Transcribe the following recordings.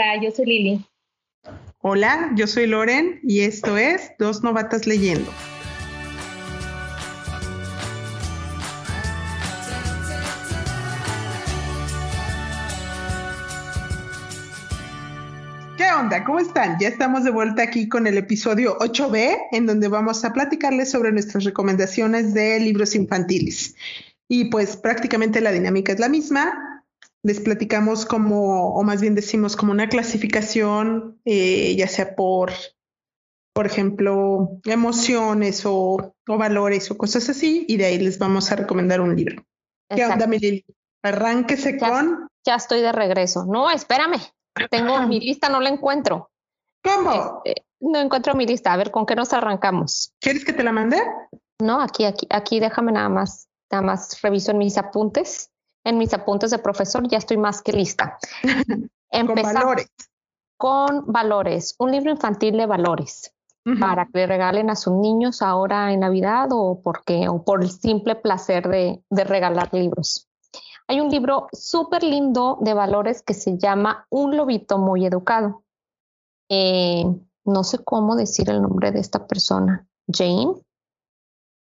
Hola, yo soy Lili. Hola, yo soy Loren y esto es Dos Novatas Leyendo. ¿Qué onda? ¿Cómo están? Ya estamos de vuelta aquí con el episodio 8B, en donde vamos a platicarles sobre nuestras recomendaciones de libros infantiles. Y pues prácticamente la dinámica es la misma. Les platicamos como, o más bien decimos como una clasificación, eh, ya sea por, por ejemplo, emociones o, o, valores o cosas así, y de ahí les vamos a recomendar un libro. ¿Qué onda? Arránquese con... Ya estoy de regreso. No, espérame. Tengo mi lista, no la encuentro. ¿Cómo? Este, no encuentro mi lista. A ver, ¿con qué nos arrancamos? ¿Quieres que te la mande? No, aquí, aquí, aquí déjame nada más, nada más reviso en mis apuntes. En mis apuntes de profesor ya estoy más que lista. con valores. Con valores. Un libro infantil de valores. Uh -huh. Para que le regalen a sus niños ahora en Navidad o porque, o por el simple placer de, de regalar libros. Hay un libro súper lindo de valores que se llama Un lobito muy educado. Eh, no sé cómo decir el nombre de esta persona. Jane.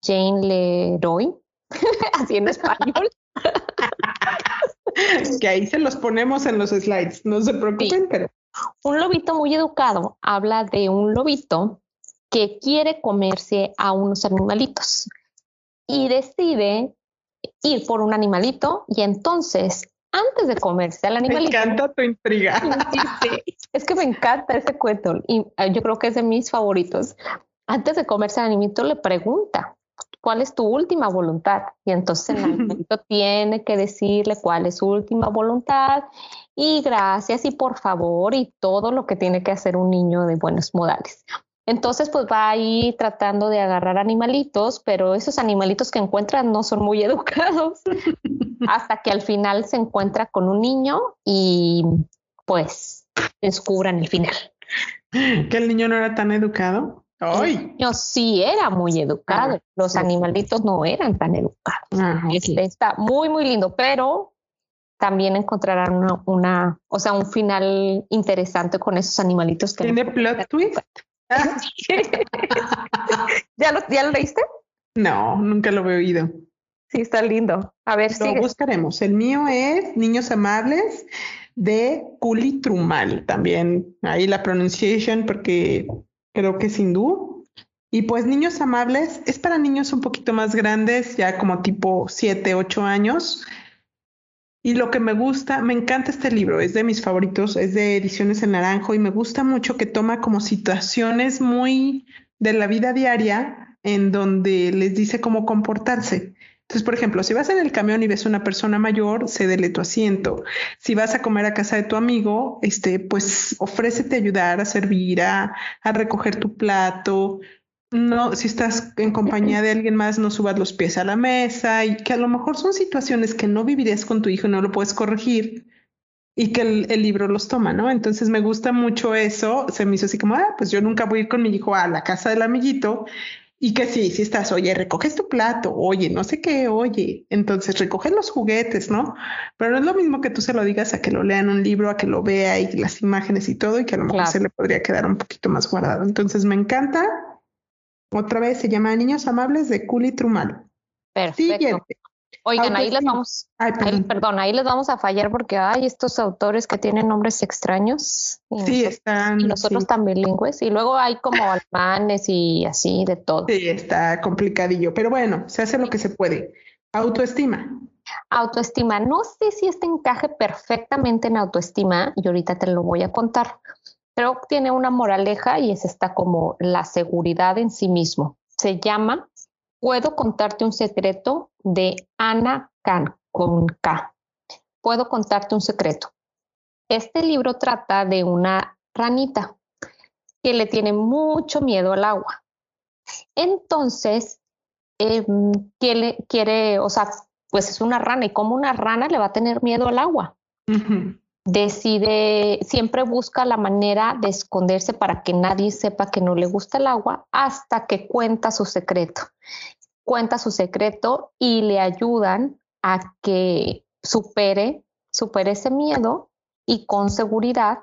Jane Leroy. Así en español. que ahí se los ponemos en los slides. No se preocupen, sí. pero. Un lobito muy educado habla de un lobito que quiere comerse a unos animalitos y decide ir por un animalito y entonces antes de comerse al animalito. Me encanta tu intriga. Es que me encanta ese cuento y eh, yo creo que es de mis favoritos. Antes de comerse al animalito le pregunta, ¿cuál es tu última voluntad? Y entonces el animalito tiene que decirle cuál es su última voluntad y gracias y por favor y todo lo que tiene que hacer un niño de buenos modales. Entonces, pues va ahí tratando de agarrar animalitos, pero esos animalitos que encuentran no son muy educados. Hasta que al final se encuentra con un niño y pues descubran el final. ¿Que el niño no era tan educado? ¡Ay! El niño sí era muy educado. Ah, Los animalitos no eran tan educados. Este está muy, muy lindo, pero también encontrarán una, una, o sea, un final interesante con esos animalitos que ¿Tiene plot twist? ¿Ya, lo, ¿Ya lo leíste? No, nunca lo he oído. Sí, está lindo. A ver, lo sigue. buscaremos. El mío es Niños Amables de Kuli Trumal. También ahí la pronunciation porque creo que es hindú. Y pues Niños Amables es para niños un poquito más grandes, ya como tipo 7, 8 años. Y lo que me gusta, me encanta este libro, es de mis favoritos, es de Ediciones en Naranjo y me gusta mucho que toma como situaciones muy de la vida diaria en donde les dice cómo comportarse. Entonces, por ejemplo, si vas en el camión y ves a una persona mayor, cédele tu asiento. Si vas a comer a casa de tu amigo, este, pues ofrécete ayudar, a servir, a, recoger tu plato, no, si estás en compañía de alguien más, no subas los pies a la mesa y que a lo mejor son situaciones que no vivirías con tu hijo y no lo puedes corregir y que el, libro los toma, ¿no? Entonces me gusta mucho eso. Se me hizo así como, ah, pues yo nunca voy con mi hijo a la casa del amiguito y que sí, si estás, oye, recoges tu plato, oye, no sé qué, oye, entonces recoges los juguetes, ¿no? Pero no es lo mismo que tú se lo digas a que lo lea en un libro, a que lo vea y las imágenes y todo y que a lo mejor claro. se le podría quedar un poquito más guardado. Entonces me encanta otra vez se llama Niños Amables de Culi Trumal. Perfecto. Siguiente. Oigan, ahí les vamos, ay, perdón. Ahí, perdón. ahí les vamos a fallar porque hay estos autores que tienen nombres extraños. Y sí, nosotros, están. Y nosotros sí. tan bilingües. Y luego hay como alemanes y así de todo. Sí, está complicadillo. Pero bueno, se hace lo que se puede. Autoestima. Autoestima. No sé si este encaje perfectamente en autoestima y ahorita te lo voy a contar pero tiene una moraleja y es esta como la seguridad en sí mismo. Se llama Puedo contarte un secreto de Ana con K. Puedo contarte un secreto. Este libro trata de una ranita que le tiene mucho miedo al agua. Entonces, eh, quiere, quiere, o sea, pues es una rana y como una rana le va a tener miedo al agua. Decide, siempre busca la manera de esconderse para que nadie sepa que no le gusta el agua hasta que cuenta su secreto. Cuenta su secreto y le ayudan a que supere, supere ese miedo y con seguridad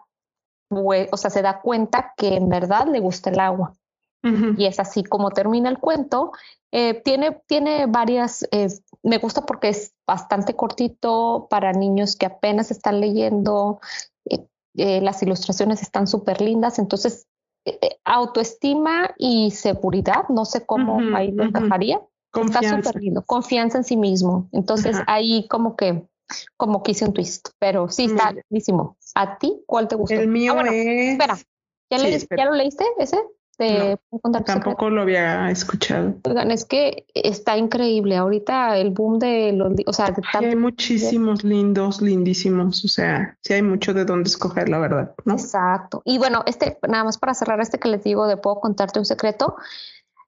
o sea, se da cuenta que en verdad le gusta el agua. Y es así como termina el cuento. Eh, tiene, tiene varias, eh, me gusta porque es bastante cortito para niños que apenas están leyendo. Eh, las ilustraciones están súper lindas. Entonces, autoestima y seguridad, no sé cómo ahí lo encajaría. Está súper lindo. Confianza en sí mismo. Entonces, ahí como que como que hice un twist, pero sí está lindísimo. ¿A ti cuál te gustó? El mío ah, es. Espera, ¿ya, lo leíste ese? Tampoco lo había escuchado. Oigan, es que está increíble. Ahorita el boom de los. O sea, hay muchísimos lindos, lindísimos. O sea, sí hay mucho de dónde escoger, la verdad. ¿no? Exacto. Y bueno, este, nada más para cerrar este que les digo de puedo contarte un secreto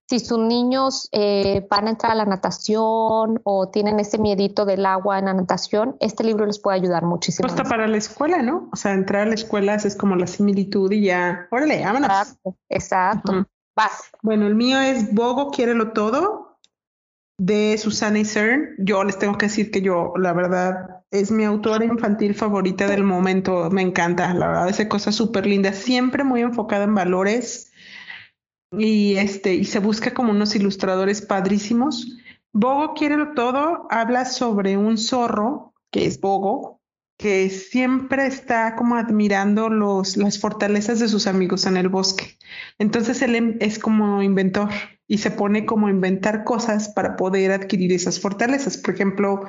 si sus niños eh, van a entrar a la natación o tienen ese miedito del agua en la natación, este libro les puede ayudar muchísimo. Hasta para la escuela, ¿no? O sea, entrar a la escuela es como la similitud y ya, órale, vámonos. Exacto, exacto. Vas. Bueno, el mío es Bogo, quiérelo todo, de Susana Isern. Yo les tengo que decir que yo, la verdad, es mi autora infantil favorita del momento. Me encanta, la verdad, hace cosas súper lindas, siempre muy enfocada en valores y este y se busca como unos ilustradores padrísimos. Bogo quiere todo, habla sobre un zorro que es Bogo, que siempre está como admirando los, las fortalezas de sus amigos en el bosque. Entonces él em, es como inventor y se pone como a inventar cosas para poder adquirir esas fortalezas. Por ejemplo,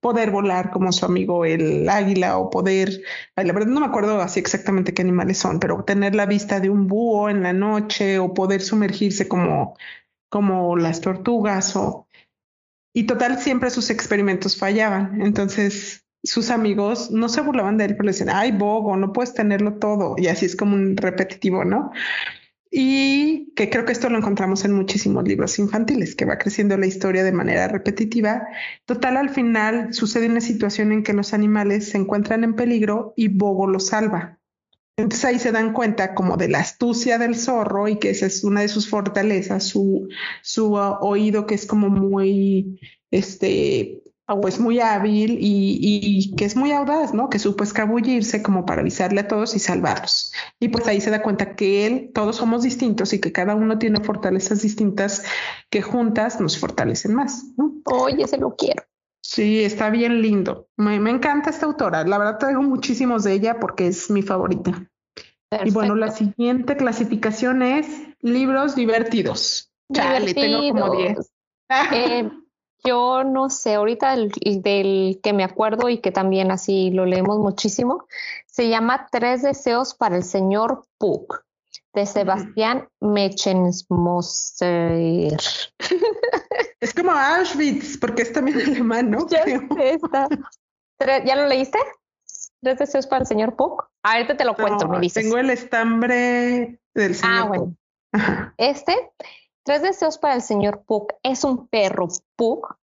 poder volar como su amigo el águila o poder, la verdad no me acuerdo así exactamente qué animales son, pero tener la vista de un búho en la noche o poder sumergirse como, como las tortugas o... Y total, siempre sus experimentos fallaban. Entonces, sus amigos no se burlaban de él, pero le decían, ay, Bogo, no puedes tenerlo todo. Y así es como un repetitivo, ¿no? Y que creo que esto lo encontramos en muchísimos libros infantiles, que va creciendo la historia de manera repetitiva. Total, al final sucede una situación en que los animales se encuentran en peligro y Bogo los salva. Entonces ahí se dan cuenta como de la astucia del zorro y que esa es una de sus fortalezas, su, su uh, oído que es como muy, este, pues muy hábil y, que es muy audaz, ¿no? Que supo escabullirse como para avisarle a todos y salvarlos. Y pues ahí se da cuenta que él, todos somos distintos y que cada uno tiene fortalezas distintas que juntas nos fortalecen más, ¿no? Oye, se lo quiero. Sí, está bien lindo. Me, encanta esta autora. La verdad traigo muchísimos de ella porque es mi favorita. Y bueno, la siguiente clasificación es libros divertidos. Chale, tengo como 10. Eh, yo no sé, ahorita del, que me acuerdo y que también así lo leemos muchísimo, se llama Tres deseos para el señor Puck, de Sebastián Mechensmoser. Es como Auschwitz, porque es también alemán, ¿no? Ya, ¿Ya lo leíste? ¿Tres deseos para el señor Puck? Ahorita te lo cuento, me dices. Tengo el estambre del señor ah, bueno. Este Tres deseos para el señor Puck es un perro Puck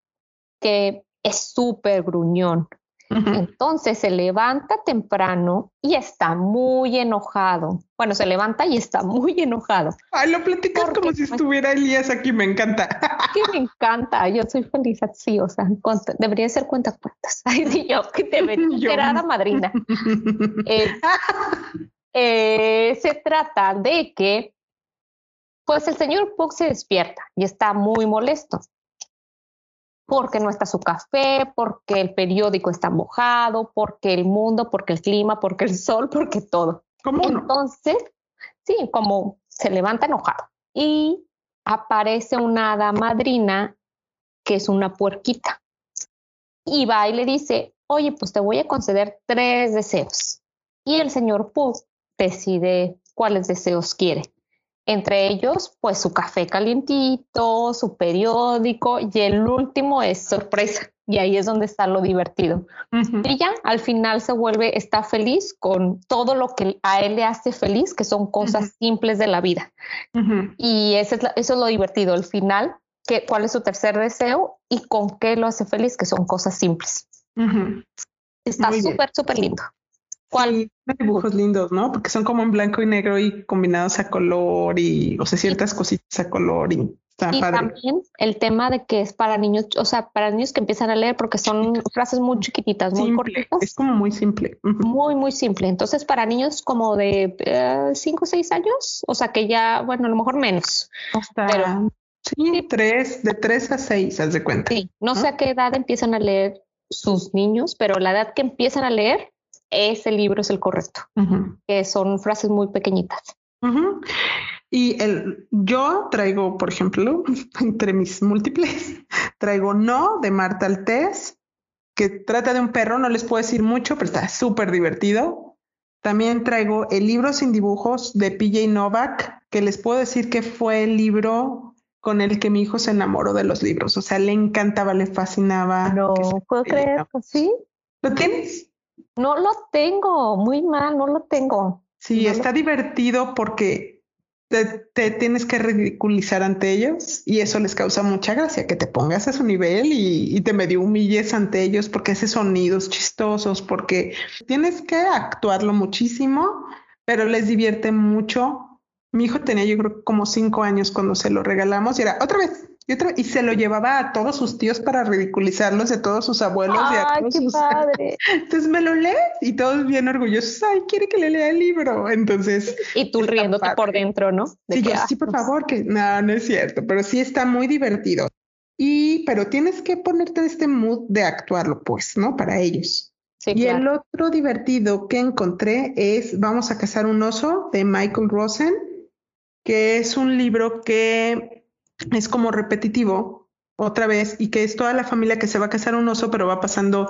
que es súper gruñón. Entonces se levanta temprano y está muy enojado. Bueno, se levanta y está muy enojado. Ay, lo platicas como si estuviera Elías aquí, me encanta. Que me encanta, yo soy feliz así, o sea, debería ser cuenta cuentas. Ay, yo que te ser madrina. Eh, eh, se trata de que pues el señor Puck se despierta y está muy molesto porque no está su café, porque el periódico está mojado, porque el mundo, porque el clima, porque el sol, porque todo. ¿Cómo Entonces, sí, como se levanta enojado y aparece una hada madrina que es una puerquita y va y le dice, oye, pues te voy a conceder tres deseos. Y el señor Puck decide cuáles deseos quiere. Entre ellos, pues su café calientito, su periódico y el último es sorpresa. Y ahí es donde está lo divertido. Y ya al final se vuelve, está feliz con todo lo que a él le hace feliz, que son cosas simples de la vida. Y eso es, eso es lo divertido. Al final, que, cuál es su tercer deseo y con qué lo hace feliz, que son cosas simples. Está súper, súper lindo. ¿Cuál? dibujos lindos, ¿no? Porque son como en blanco y negro y combinados a color y, o sea, ciertas cositas a color y y también el tema de que es para niños, o sea, para niños que empiezan a leer porque son frases muy chiquititas, muy cortitas. Es como muy simple. Muy, muy simple. Entonces, para niños como de 5 o 6 años, o sea, que ya, bueno, a lo mejor menos. Hasta, sí, tres, de 3 a 6, haz de cuenta. Sí, no, sé a qué edad empiezan a leer sus niños, pero la edad que empiezan a leer, ese libro es el correcto, que son frases muy pequeñitas. Y el, yo traigo, por ejemplo, entre mis múltiples, traigo No de Marta Altés, que trata de un perro, no les puedo decir mucho, pero está súper divertido. También traigo el libro sin dibujos de PJ Novak, que les puedo decir que fue el libro con el que mi hijo se enamoró de los libros. O sea, le encantaba, le fascinaba. No puedo creer, ¿sí? ¿Lo tienes? No lo tengo, muy mal, no lo tengo. Sí, está divertido porque te, tienes que ridiculizar ante ellos y eso les causa mucha gracia, que te pongas a su nivel y, te medio humilles ante ellos porque haces sonidos chistosos, porque tienes que actuarlo muchísimo, pero les divierte mucho. Mi hijo tenía yo creo como cinco años cuando se lo regalamos y era otra vez, y, otro, y se lo llevaba a todos sus tíos para ridiculizarlos de todos sus abuelos y a todos sus... padre. Entonces me lo lee y todos bien orgullosos. Ay, quiere que le lea el libro. Entonces. Y tú riéndote por dentro, ¿no? sí, sí, por favor, que no, no es cierto, pero sí está muy divertido. Y, pero tienes que ponerte en este mood de actuarlo, pues, ¿no? Para ellos. Sí, y el otro divertido que encontré es Vamos a cazar un oso de Michael Rosen, que es un libro que es como repetitivo otra vez y que es toda la familia que se va a casar un oso, pero va pasando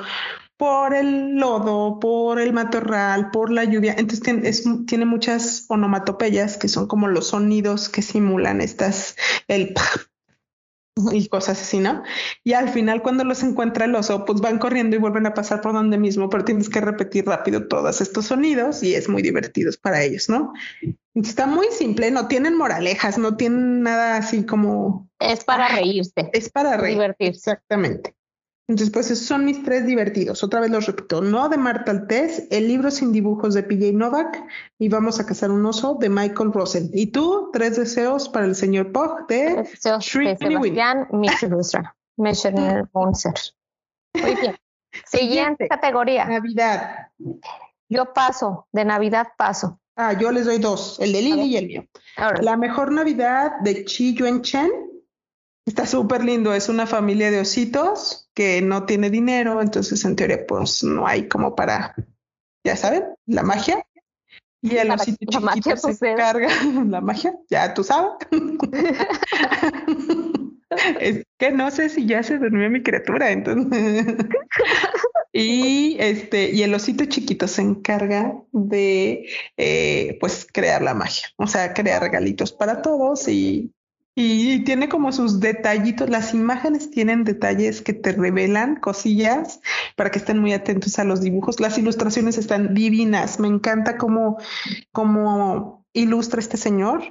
por el lodo, por el matorral, por la lluvia. Entonces tiene, tiene muchas onomatopeyas que son como los sonidos que simulan estas, el y cosas así, ¿no? Y al final cuando los encuentra el oso, pues van corriendo y vuelven a pasar por donde mismo, pero tienes que repetir rápido todos estos sonidos y es muy divertido para ellos, ¿no? Está muy simple, no tienen moralejas, no tienen nada así como... Es para reírse. Es para reír. Divertirse. Exactamente. Entonces, pues esos son mis tres divertidos. Otra vez los repito. No de Marta Altés, el libro sin dibujos de PJ Novak y Vamos a cazar un oso de Michael Rosen. Y tú, tres deseos para el señor Pog de Sebastián Michelustra. Monser. Muy bien. Siguiente categoría. Navidad. Yo paso, de Navidad paso. Ah, yo les doy dos, el de Lili y el mío. La mejor Navidad de Chi Yuen Chen Está súper lindo, es una familia de ositos que no tiene dinero, entonces en teoría pues no hay como para, ya saben, la magia. Y el osito chiquito se pues, carga la magia, ya tú sabes. es que no sé si ya se durmió mi criatura, entonces. y este, y el osito chiquito se encarga de eh, pues crear la magia, o sea, crear regalitos para todos y y tiene como sus detallitos, las imágenes tienen detalles que te revelan cosillas para que estén muy atentos a los dibujos. Las ilustraciones están divinas, me encanta cómo, cómo ilustra este señor.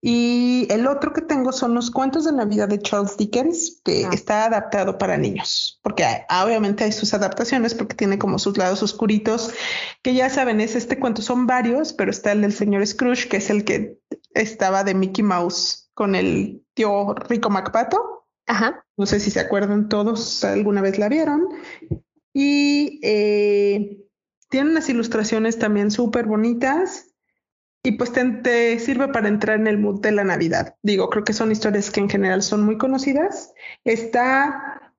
Y el otro que tengo son los cuentos de Navidad de Charles Dickens, que ah. está adaptado para niños, porque obviamente hay sus adaptaciones, porque tiene como sus lados oscuritos, que ya saben, es este cuento, son varios, pero está el del señor Scrooge, que es el que estaba de Mickey Mouse con el tío Rico Macpato. Ajá. No sé si se acuerdan todos, alguna vez la vieron. Y eh, tiene unas ilustraciones también súper bonitas. Y pues te, sirve para entrar en el mood de la Navidad. Digo, creo que son historias que en general son muy conocidas. Está,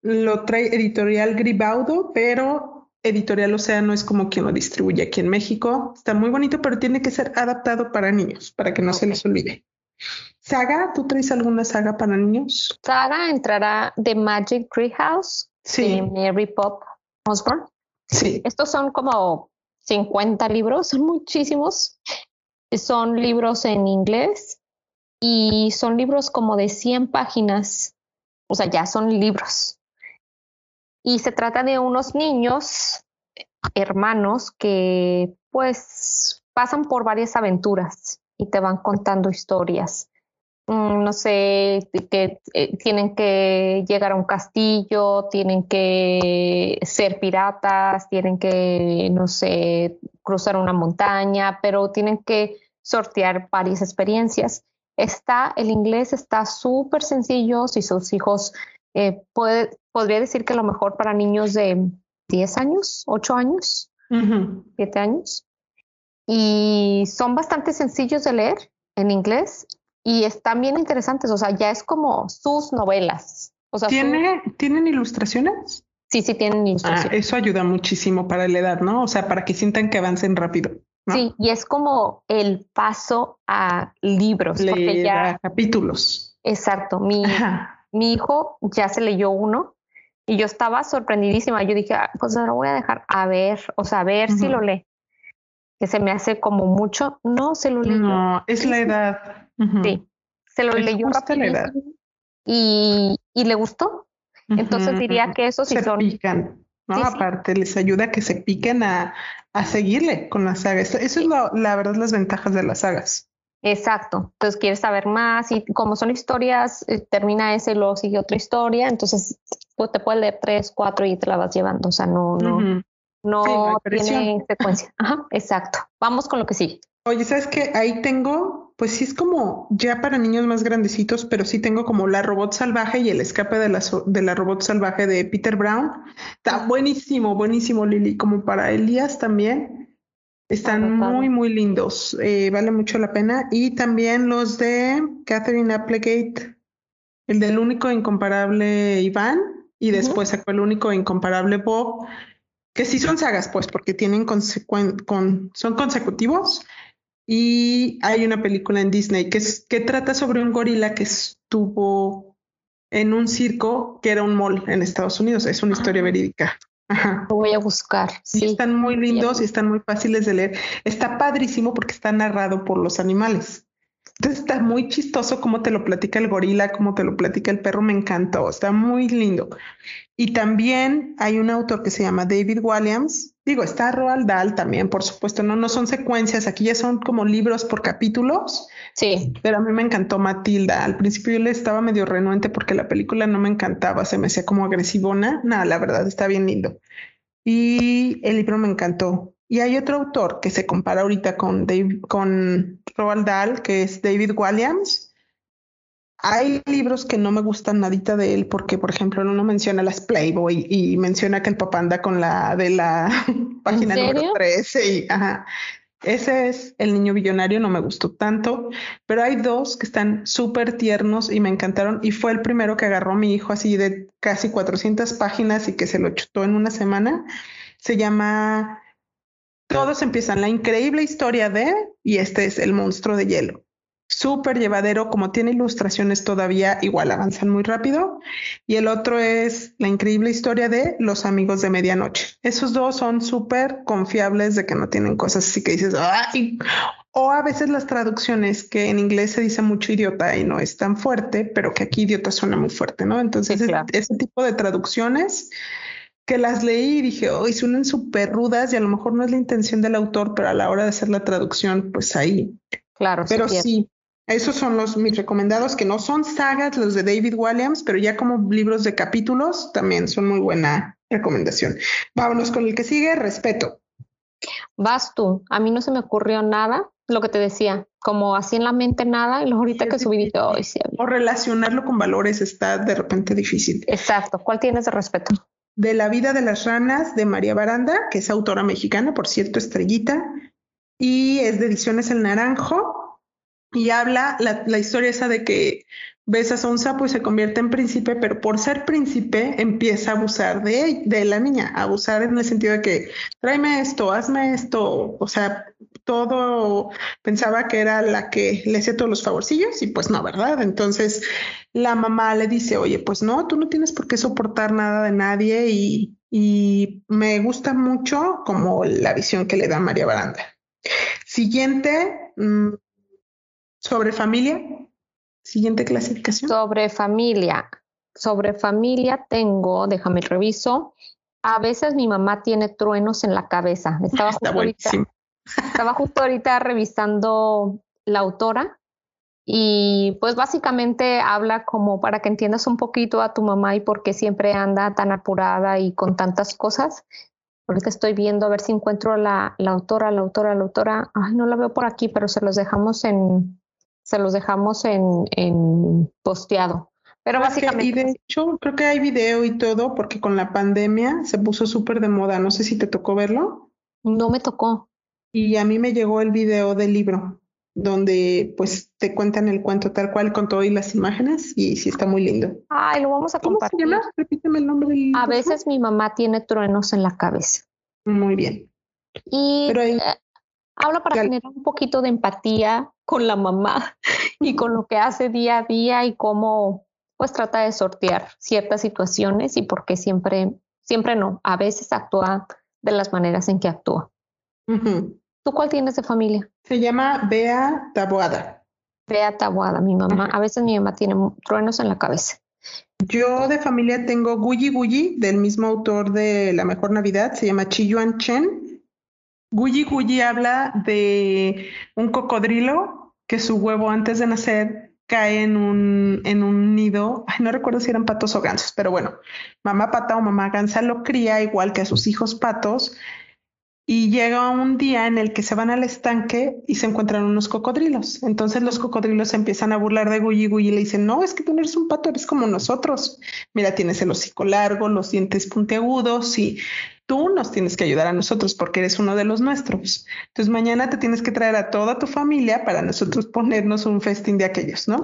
lo trae editorial Gribaudo, pero editorial Océano es como quien lo distribuye aquí en México. Está muy bonito, pero tiene que ser adaptado para niños, para que no se les olvide. ¿Saga? ¿Tú traes alguna saga para niños? Saga entrará The Magic Tree House sí. de Mary Pop Osborne. Sí. Estos son como 50 libros, son muchísimos. Son libros en inglés y son libros como de 100 páginas. O sea, ya son libros. Y se trata de unos niños, hermanos, que pues pasan por varias aventuras y te van contando historias. Mm, no sé, que eh, tienen que llegar a un castillo, tienen que ser piratas, tienen que, no sé, cruzar una montaña, pero tienen que sortear varias experiencias. está, el inglés está súper sencillo. Si sus hijos, eh, puede, podría decir que lo mejor para niños de 10 años, 8 años, 7 años. Y son bastante sencillos de leer en inglés y están bien interesantes. O sea, ya es como sus novelas. O sea, ¿Tiene, ¿Tienen ilustraciones? Sí, sí, tienen ah, ilustraciones. eso ayuda muchísimo para la edad, ¿no? O sea, para que sientan que avancen rápido. Sí, y es como el paso a libros. porque ya... capítulos. Exacto. Mi, mi hijo ya se leyó uno y yo estaba sorprendidísima. Yo dije, ah, pues lo voy a dejar a ver, o sea, a ver si lo lee. Que se me hace como mucho. No, se lo leyó. No, es la edad. Sí, se lo leyó. Y, y le gustó. Entonces diría que eso sí se pican, ¿no? Aparte, les ayuda a que se piquen a, a seguirle con la saga. Eso, es la verdad las ventajas de las sagas. Exacto. Entonces quieres saber más y como son historias, eh, termina ese y luego sigue otra historia. Entonces pues, te puedes leer tres, cuatro y te la vas llevando. O sea, no, no, no tiene secuencia. Ajá, exacto. Vamos con lo que sigue. Oye, ¿sabes qué? Ahí tengo, pues sí es como ya para niños más grandecitos, pero sí tengo como La Robot Salvaje y El Escape de la, de la Robot Salvaje de Peter Brown. Está buenísimo, buenísimo, Lili, como para Elías también. Están muy, muy lindos. Eh, vale mucho la pena. Y también los de Catherine Applegate, el del único e incomparable Iván, y después sacó el único e incomparable Bob, que sí son sagas, pues, porque tienen con, son consecutivos y hay una película en Disney que, es, que trata sobre un gorila que estuvo en un circo que era un mall en Estados Unidos. Es una historia verídica. Lo voy a buscar. Sí. están muy lindos y están muy fáciles de leer. Está padrísimo porque está narrado por los animales. Entonces está muy chistoso cómo te lo platica el gorila, cómo te lo platica el perro, me encantó, está muy lindo. Y también hay un autor que se llama David Williams, digo, está Roald Dahl también, por supuesto, no, no son secuencias, aquí ya son como libros por capítulos. Sí. Pero a mí me encantó Matilda. Al principio yo le estaba medio renuente porque la película no me encantaba, se me hacía como agresivona. Nada, la verdad está bien lindo. Y el libro me encantó. Y hay otro autor que se compara ahorita con, Dave, con Roald Dahl, que es David Williams. Hay libros que no me gustan nadita de él porque, por ejemplo, uno menciona las Playboy y menciona que el papá anda con la de la página número 13 y ajá. Ese es El Niño Billonario, no me gustó tanto, pero hay dos que están súper tiernos y me encantaron y fue el primero que agarró mi hijo así de casi 400 páginas y que se lo chutó en una semana. Se llama todos empiezan la increíble historia de, y este es el monstruo de hielo. Súper llevadero, como tiene ilustraciones todavía, igual avanzan muy rápido. Y el otro es la increíble historia de los amigos de medianoche. Esos dos son súper confiables de que no tienen cosas así que dices, ¡ay! O a veces las traducciones que en inglés se dice mucho idiota y no es tan fuerte, pero que aquí idiota suena muy fuerte, ¿no? Entonces, ese tipo de traducciones que las leí y dije, hoy suenan súper rudas y a lo mejor no es la intención del autor, pero a la hora de hacer la traducción, pues ahí. Claro, pero sí, esos son los mis recomendados, que no son sagas los de David Williams, pero ya como libros de capítulos también son muy buena recomendación. Vámonos con el que sigue, respeto. Vas tú, a mí no se me ocurrió nada, lo que te decía, como así en la mente nada, y luego ahorita que subí dije, hoy sí. O relacionarlo con valores está de repente difícil. Exacto, ¿cuál tienes de respeto? de La vida de las ranas de María Baranda, que es autora mexicana, por cierto, estrellita, y es de Ediciones El Naranjo, y habla la, historia esa de que besas a un sapo y se convierte en príncipe, pero por ser príncipe empieza a abusar de, de la niña, a abusar en el sentido de que tráeme esto, hazme esto, o sea, todo pensaba que era la que le hacía todos los favorcillos y pues no, ¿verdad? Entonces la mamá le dice, oye, pues no, tú no tienes por qué soportar nada de nadie y, y me gusta mucho como la visión que le da María Baranda. Siguiente, mm, sobre familia, Siguiente clasificación. Sobre familia. Sobre familia tengo, déjame reviso. A veces mi mamá tiene truenos en la cabeza. Estaba justo, ahorita, estaba justo ahorita revisando la autora y pues básicamente habla como para que entiendas un poquito a tu mamá y por qué siempre anda tan apurada y con tantas cosas. Ahorita estoy viendo a ver si encuentro la, la autora, la autora, la autora. Ay, no la veo por aquí, pero se los dejamos en, se los dejamos en, en posteado. Pero básicamente. Y de hecho, creo que hay video y todo, porque con la pandemia se puso súper de moda. No sé si te tocó verlo. No me tocó. Y a mí me llegó el video del libro, donde pues te cuentan el cuento tal cual con todo y las imágenes, y sí está muy lindo. Ay, lo vamos a compartir. Repíteme el nombre del A veces mi mamá tiene truenos en la cabeza. Muy bien. Y eh, habla para generar un poquito de empatía con la mamá y con lo que hace día a día y cómo pues trata de sortear ciertas situaciones y porque siempre, siempre no, a veces actúa de las maneras en que actúa. ¿Tú cuál tienes de familia? Se llama Bea Taboada. Bea Taboada, mi mamá. A veces mi mamá tiene truenos en la cabeza. Yo de familia tengo Guyi Guyi, del mismo autor de La Mejor Navidad, se llama Chiyuan Chen. Guyi Guyi habla de un cocodrilo que su huevo antes de nacer cae en un, en un nido, no recuerdo si eran patos o gansos, pero bueno, mamá pata o mamá gansa lo cría igual que a sus hijos patos y llega un día en el que se van al estanque y se encuentran unos cocodrilos. Entonces los cocodrilos empiezan a burlar de Guyi Guyi y le dicen, no, es que tú no eres un pato, eres como nosotros. Mira, tienes el hocico largo, los dientes puntiagudos y tú nos tienes que ayudar a nosotros porque eres uno de los nuestros. Entonces mañana te tienes que traer a toda tu familia para nosotros ponernos un festín de aquellos, ¿no?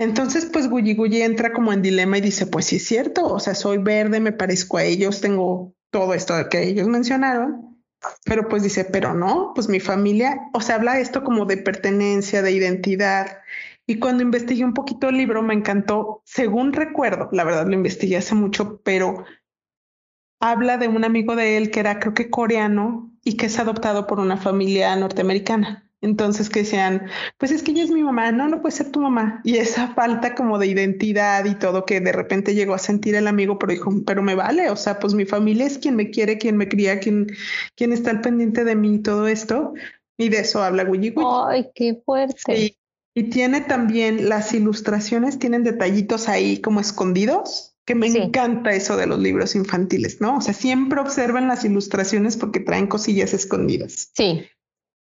Entonces, pues Guyi Guyi entra como en dilema y dice, pues sí es cierto, o sea, soy verde, me parezco a ellos, tengo todo esto que ellos mencionaron, pero pues dice, pero no, pues mi familia, o sea, habla esto como de pertenencia, de identidad. Y cuando investigué un poquito el libro, me encantó, según recuerdo, la verdad lo investigué hace mucho, pero habla de un amigo de él que era creo que coreano y que es adoptado por una familia norteamericana. Entonces que decían, pues es que ella es mi mamá, no, no puede ser tu mamá. Y esa falta como de identidad y todo que de repente llegó a sentir el amigo, pero dijo, pero me vale, o sea, pues mi familia es quien me quiere, quien me cría, quien, quien está al pendiente de mí y todo esto. Y de eso habla Guyi Ay, qué fuerte. Y, tiene también las ilustraciones, tienen detallitos ahí como escondidos, que me encanta eso de los libros infantiles, ¿no? O sea, siempre observan las ilustraciones porque traen cosillas escondidas. Sí.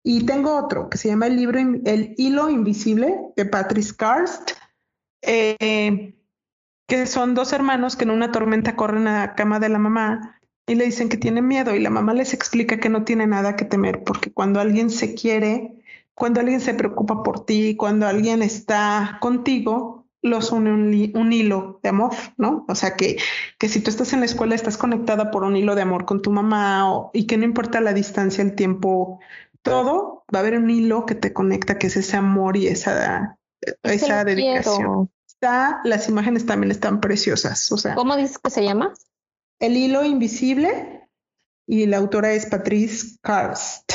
Y tengo otro que se llama el libro El hilo invisible de Patrice Karst, eh, que son dos hermanos que en una tormenta corren a la cama de la mamá y le dicen que tienen miedo y la mamá les explica que no tiene nada que temer porque cuando alguien se quiere, cuando alguien se preocupa por ti, cuando alguien está contigo, los une un, hilo de amor, ¿no? O sea que, que si tú estás en la escuela estás conectada por un hilo de amor con tu mamá y que no importa la distancia, el tiempo, todo, va a haber un hilo que te conecta, que es ese amor y esa, esa dedicación. Está, las imágenes también están preciosas. O sea, ¿cómo dices que se llama? El hilo invisible y la autora es Patrice Karst.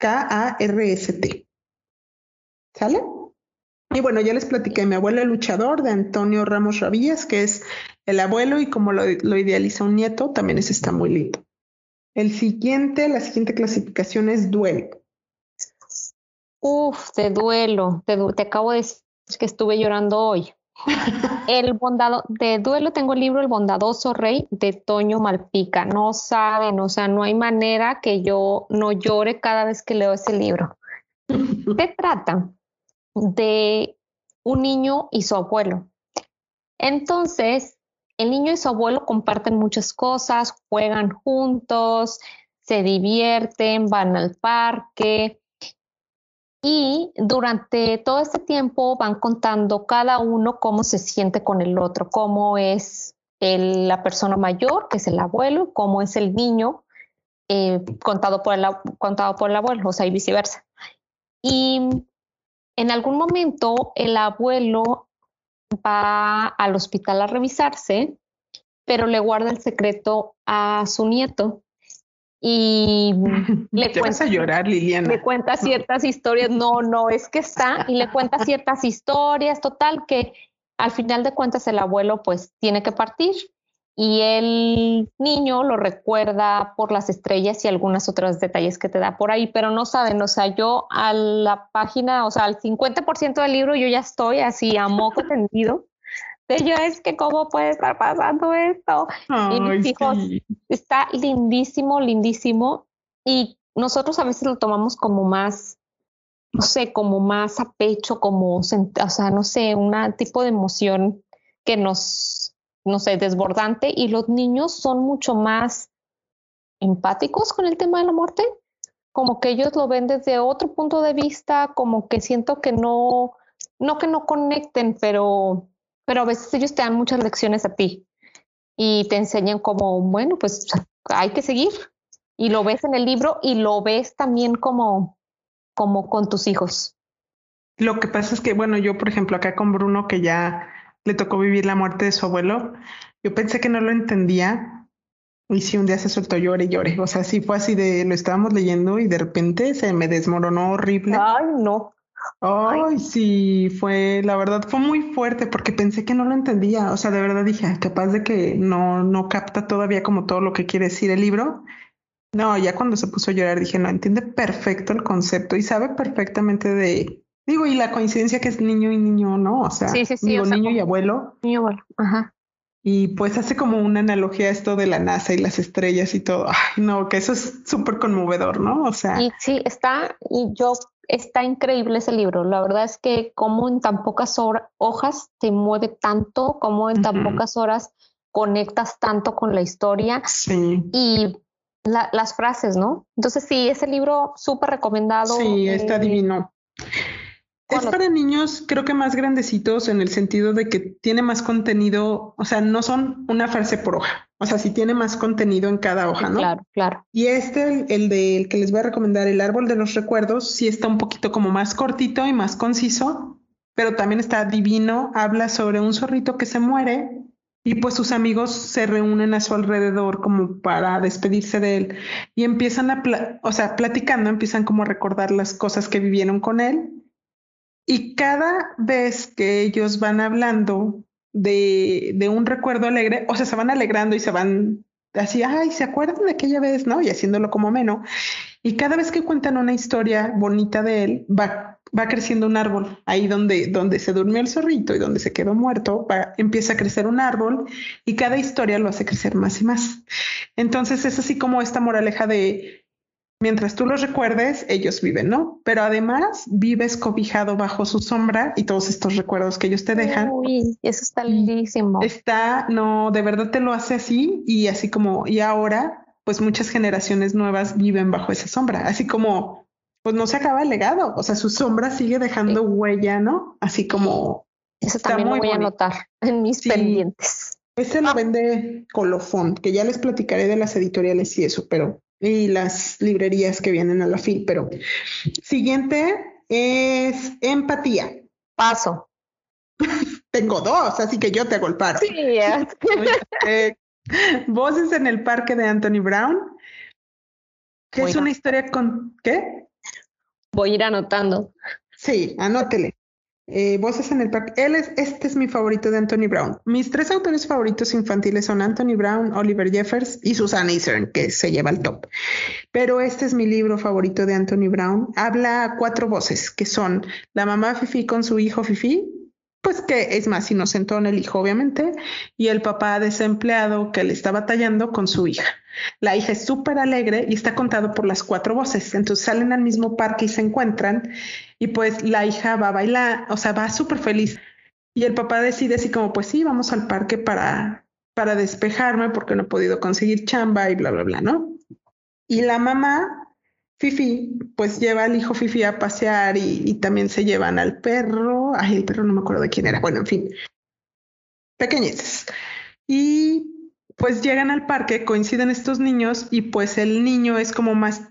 K-A-R-S-T. ¿Sale? Y bueno, ya les platiqué mi abuelo el luchador de Antonio Ramos Ravillas, que es el abuelo y como lo, lo idealiza un nieto, también ese está muy lindo. El siguiente, la siguiente clasificación es duelo. Uf, de duelo. Te, acabo de decir que estuve llorando hoy. el bondado de duelo tengo el libro El bondadoso rey de Toño Malpica. No saben, o sea, no hay manera que yo no llore cada vez que leo ese libro. Se trata de un niño y su abuelo. Entonces, el niño y su abuelo comparten muchas cosas, juegan juntos, se divierten, van al parque y durante todo este tiempo van contando cada uno cómo se siente con el otro, cómo es la persona mayor, que es el abuelo, cómo es el niño eh, contado, por el, contado por el abuelo, o sea, y viceversa. Y en algún momento el abuelo va al hospital a revisarse, pero le guarda el secreto a su nieto. Y le cuenta, a llorar, Liliana. Le cuenta ciertas historias, no, no, es que está, y le cuenta ciertas historias, total, que al final de cuentas el abuelo pues tiene que partir y el niño lo recuerda por las estrellas y algunos otros detalles que te da por ahí, pero no saben, o sea, yo a la página, o sea, al 50% del libro yo ya estoy así a moco tendido. De yo es que cómo puede estar pasando esto. y mis hijos, está lindísimo, lindísimo. Y nosotros a veces lo tomamos como más no sé, como más a pecho, como, o sea, no sé, un tipo de emoción que nos, no sé, desbordante y los niños son mucho más empáticos con el tema de la muerte, como que ellos lo ven desde otro punto de vista, como que siento que no, no que no conecten, pero, pero a veces ellos te dan muchas lecciones a ti y te enseñan como, bueno, pues hay que seguir. Y lo ves en el libro y lo ves también como, como con tus hijos. Lo que pasa es que, bueno, yo, por ejemplo, acá con Bruno, que ya le tocó vivir la muerte de su abuelo, yo pensé que no lo entendía. Y sí, un día se soltó llore y llore. O sea, sí fue así de lo estábamos leyendo y de repente se me desmoronó horrible. Ay, no. Ay, sí, fue, la verdad fue muy fuerte porque pensé que no lo entendía. O sea, de verdad dije, capaz de que no, no capta todavía como todo lo que quiere decir el libro. No, ya cuando se puso a llorar dije, no, entiende perfecto el concepto y sabe perfectamente de, digo, y la coincidencia que es niño y niño, ¿no? O sea, digo, niño y abuelo. Niño y abuelo, ajá. Y pues hace como una analogía a esto de la NASA y las estrellas y todo. Ay, no, que eso es súper conmovedor, ¿no? O sea. Y sí, está, y yo está increíble ese libro. La verdad es que como en tan pocas hojas te mueve tanto, como en tan pocas horas conectas tanto con la historia y las frases, ¿no? Entonces sí, ese libro súper recomendado. Sí, está eh, divino. Es para niños, creo que más grandecitos en el sentido de que tiene más contenido, o sea, no son una frase por hoja, o sea, sí tiene más contenido en cada hoja, ¿no? Claro, claro. Y este, el, del que les voy a recomendar, El Árbol de los Recuerdos, sí está un poquito como más cortito y más conciso, pero también está divino, habla sobre un zorrito que se muere y pues sus amigos se reúnen a su alrededor como para despedirse de él y empiezan a, o sea, platicando, empiezan como a recordar las cosas que vivieron con él y cada vez que ellos van hablando de, un recuerdo alegre, o sea, se van alegrando y se van así, ay, ¿se acuerdan de aquella vez? ¿No? Y haciéndolo como menos. Y cada vez que cuentan una historia bonita de él, va, creciendo un árbol. Ahí donde, donde se durmió el zorrito y donde se quedó muerto, va, empieza a crecer un árbol y cada historia lo hace crecer más y más. Entonces es así como esta moraleja de mientras tú los recuerdes, ellos viven, ¿no? Pero además vives cobijado bajo su sombra y todos estos recuerdos que ellos te dejan. Uy, eso está lindísimo. Está, no, de verdad te lo hace así y así como, y ahora, pues muchas generaciones nuevas viven bajo esa sombra, así como, pues no se acaba el legado, o sea, su sombra sigue dejando huella, ¿no? Así como... Eso también lo voy a anotar en mis pendientes. Ese lo vende Colofón, que ya les platicaré de las editoriales y eso, pero y las librerías que vienen a la FIL. Pero siguiente es empatía. Paso. Tengo dos, así que yo te hago el paro. Sí, eh, Voces en el parque de Anthony Brown, que es una historia con ¿qué? Voy a ir anotando. Sí, anótele. Eh, Voces en el Parque. Él es, este es mi favorito de Anthony Brown. Mis tres autores favoritos infantiles son Anthony Brown, Oliver Jeffers y Susan Eisern, que se lleva el top. Pero este es mi libro favorito de Anthony Brown. Habla cuatro voces, que son la mamá Fifi con su hijo Fifi, pues que es más inocentón el hijo, obviamente, y el papá desempleado que le está batallando con su hija. La hija es súper alegre y está contado por las cuatro voces. Entonces salen al mismo parque y se encuentran y pues la hija va a bailar, o sea, va súper feliz. Y el papá decide así como, pues sí, vamos al parque para, para despejarme porque no he podido conseguir chamba y bla, bla, bla, ¿no? Y la mamá Fifi, pues lleva al hijo Fifi a pasear y, también se llevan al perro. Ay, el perro no me acuerdo de quién era. Bueno, en fin, pequeñitos. Y pues llegan al parque, coinciden estos niños y pues el niño es como más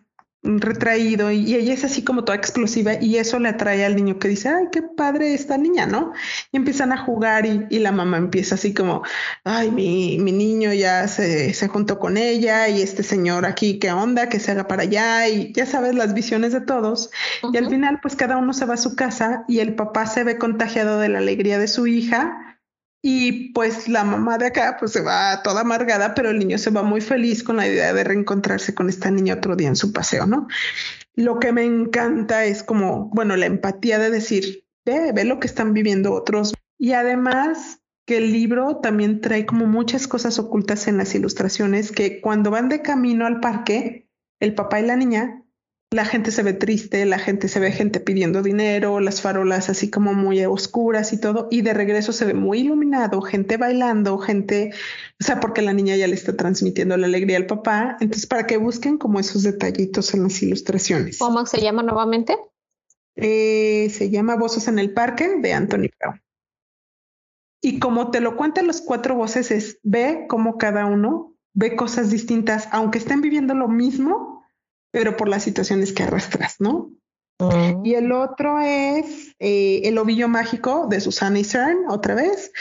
retraído y, ella es así como toda explosiva y eso le atrae al niño que dice, ay, qué padre esta niña, ¿no? Y empiezan a jugar y, la mamá empieza así como, ay, mi, mi niño ya se, se, juntó con ella y este señor aquí, ¿qué onda? Que se haga para allá y ya sabes las visiones de todos. Y al final, pues cada uno se va a su casa y el papá se ve contagiado de la alegría de su hija y pues la mamá de acá pues se va toda amargada, pero el niño se va muy feliz con la idea de reencontrarse con esta niña otro día en su paseo, ¿no? Lo que me encanta es como, bueno, la empatía de decir, ve, ve lo que están viviendo otros. Y además que el libro también trae como muchas cosas ocultas en las ilustraciones que cuando van de camino al parque, el papá y la niña la gente se ve triste, la gente se ve gente pidiendo dinero, las farolas así como muy oscuras y todo, y de regreso se ve muy iluminado, gente bailando, gente, o sea, porque la niña ya le está transmitiendo la alegría al papá, entonces para que busquen como esos detallitos en las ilustraciones. ¿Cómo se llama nuevamente? Eh, se llama Voces en el Parque de Anthony Brown. Y como te lo cuentan los cuatro voces, es ve cómo cada uno ve cosas distintas, aunque estén viviendo lo mismo, pero por las situaciones que arrastras, ¿no? Y el otro es eh, El ovillo mágico de Susana Cern, otra vez.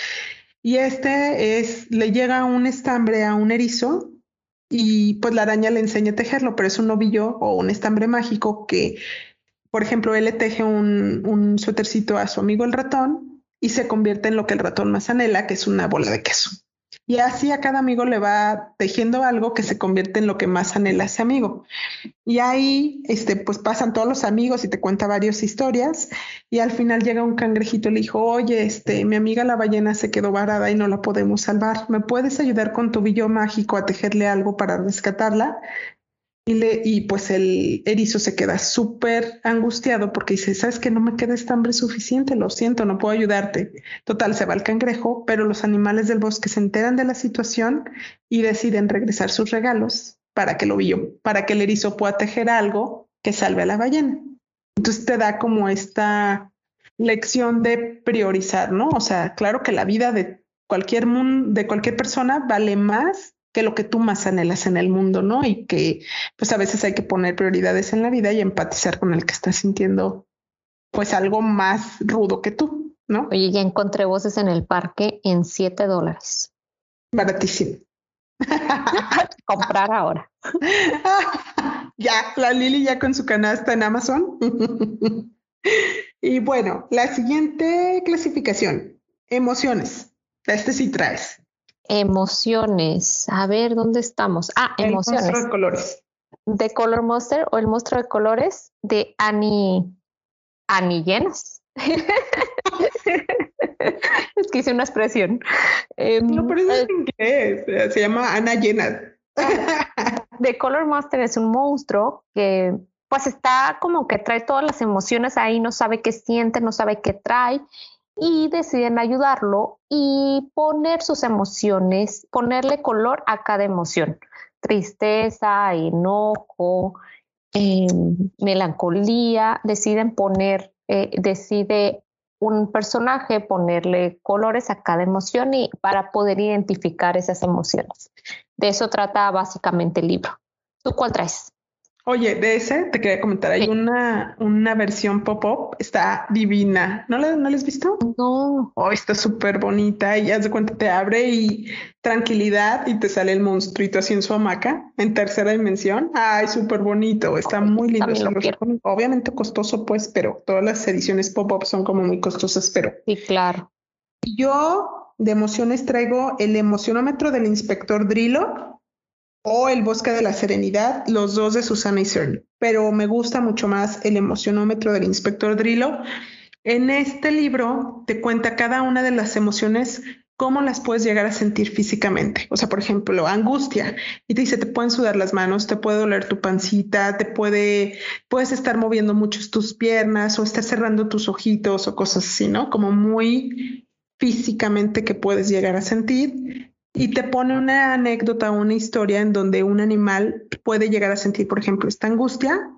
Y este es, le llega un estambre a un erizo y pues la araña le enseña a tejerlo, pero es un ovillo o un estambre mágico que, por ejemplo, él le teje un, un suétercito a su amigo el ratón y se convierte en lo que el ratón más anhela, que es una bola de queso. Y así a cada amigo le va tejiendo algo que se convierte en lo que más anhela ese amigo. Y ahí, este, pues pasan todos los amigos y te cuenta varias historias. Y al final llega un cangrejito y le dijo, oye, este, mi amiga la ballena se quedó varada y no la podemos salvar. ¿Me puedes ayudar con tu billo mágico a tejerle algo para rescatarla? Y, y pues el erizo se queda súper angustiado porque dice, sabes que no me queda estambre suficiente, lo siento, no puedo ayudarte. Total, se va el cangrejo, pero los animales del bosque se enteran de la situación y deciden regresar sus regalos para que, lo, para que el erizo pueda tejer algo que salve a la ballena. Entonces te da como esta lección de priorizar, ¿no? O sea, claro que la vida de cualquier, de cualquier persona vale más que lo que tú más anhelas en el mundo, ¿no? Y que pues a veces hay que poner prioridades en la vida y empatizar con el que está sintiendo pues algo más rudo que tú, ¿no? Oye, ya encontré voces en el parque en 7 dólares. Baratísimo. Comprar ahora. ya, la Lili ya con su canasta en Amazon. y bueno, la siguiente clasificación, emociones. Este sí traes. Emociones. A ver, ¿dónde estamos? Ah, emociones. El monstruo de colores. The Color Monster o el monstruo de colores de Annie. Annie Llenas. es que hice una expresión. Em, no, pero eso es en inglés. Se llama Ana Llenas. The Color Monster es un monstruo que pues está como que trae todas las emociones ahí, no sabe qué siente, no sabe qué trae y deciden ayudarlo y poner sus emociones, ponerle color a cada emoción. Tristeza, enojo, em, melancolía, deciden poner, eh, decide un personaje ponerle colores a cada emoción y para poder identificar esas emociones. De eso trata básicamente el libro. ¿Tú cuál traes? Oye, de ese te quería comentar, hay una, una versión pop-up, está divina. ¿No la, ¿No has visto? No. Oh, está súper bonita y haz de cuenta, te abre y tranquilidad y te sale el monstruito así en su hamaca en tercera dimensión. Ay, súper bonito, está muy lindo. Obviamente costoso, pues, pero todas las ediciones pop-up son como muy costosas, pero. Sí, claro. Yo de emociones traigo el emocionómetro del inspector Drillo o El Bosque de la Serenidad, los dos de Susana y Cern, pero me gusta mucho más el emocionómetro del inspector Drillo. En este libro te cuenta cada una de las emociones cómo las puedes llegar a sentir físicamente. O sea, por ejemplo, angustia. Y te dice, te pueden sudar las manos, te puede doler tu pancita, te puede, puedes estar moviendo mucho tus piernas o estar cerrando tus ojitos o cosas así, ¿no? Como muy físicamente que puedes llegar a sentir y te pone una anécdota una historia en donde un animal puede llegar a sentir, por ejemplo, esta angustia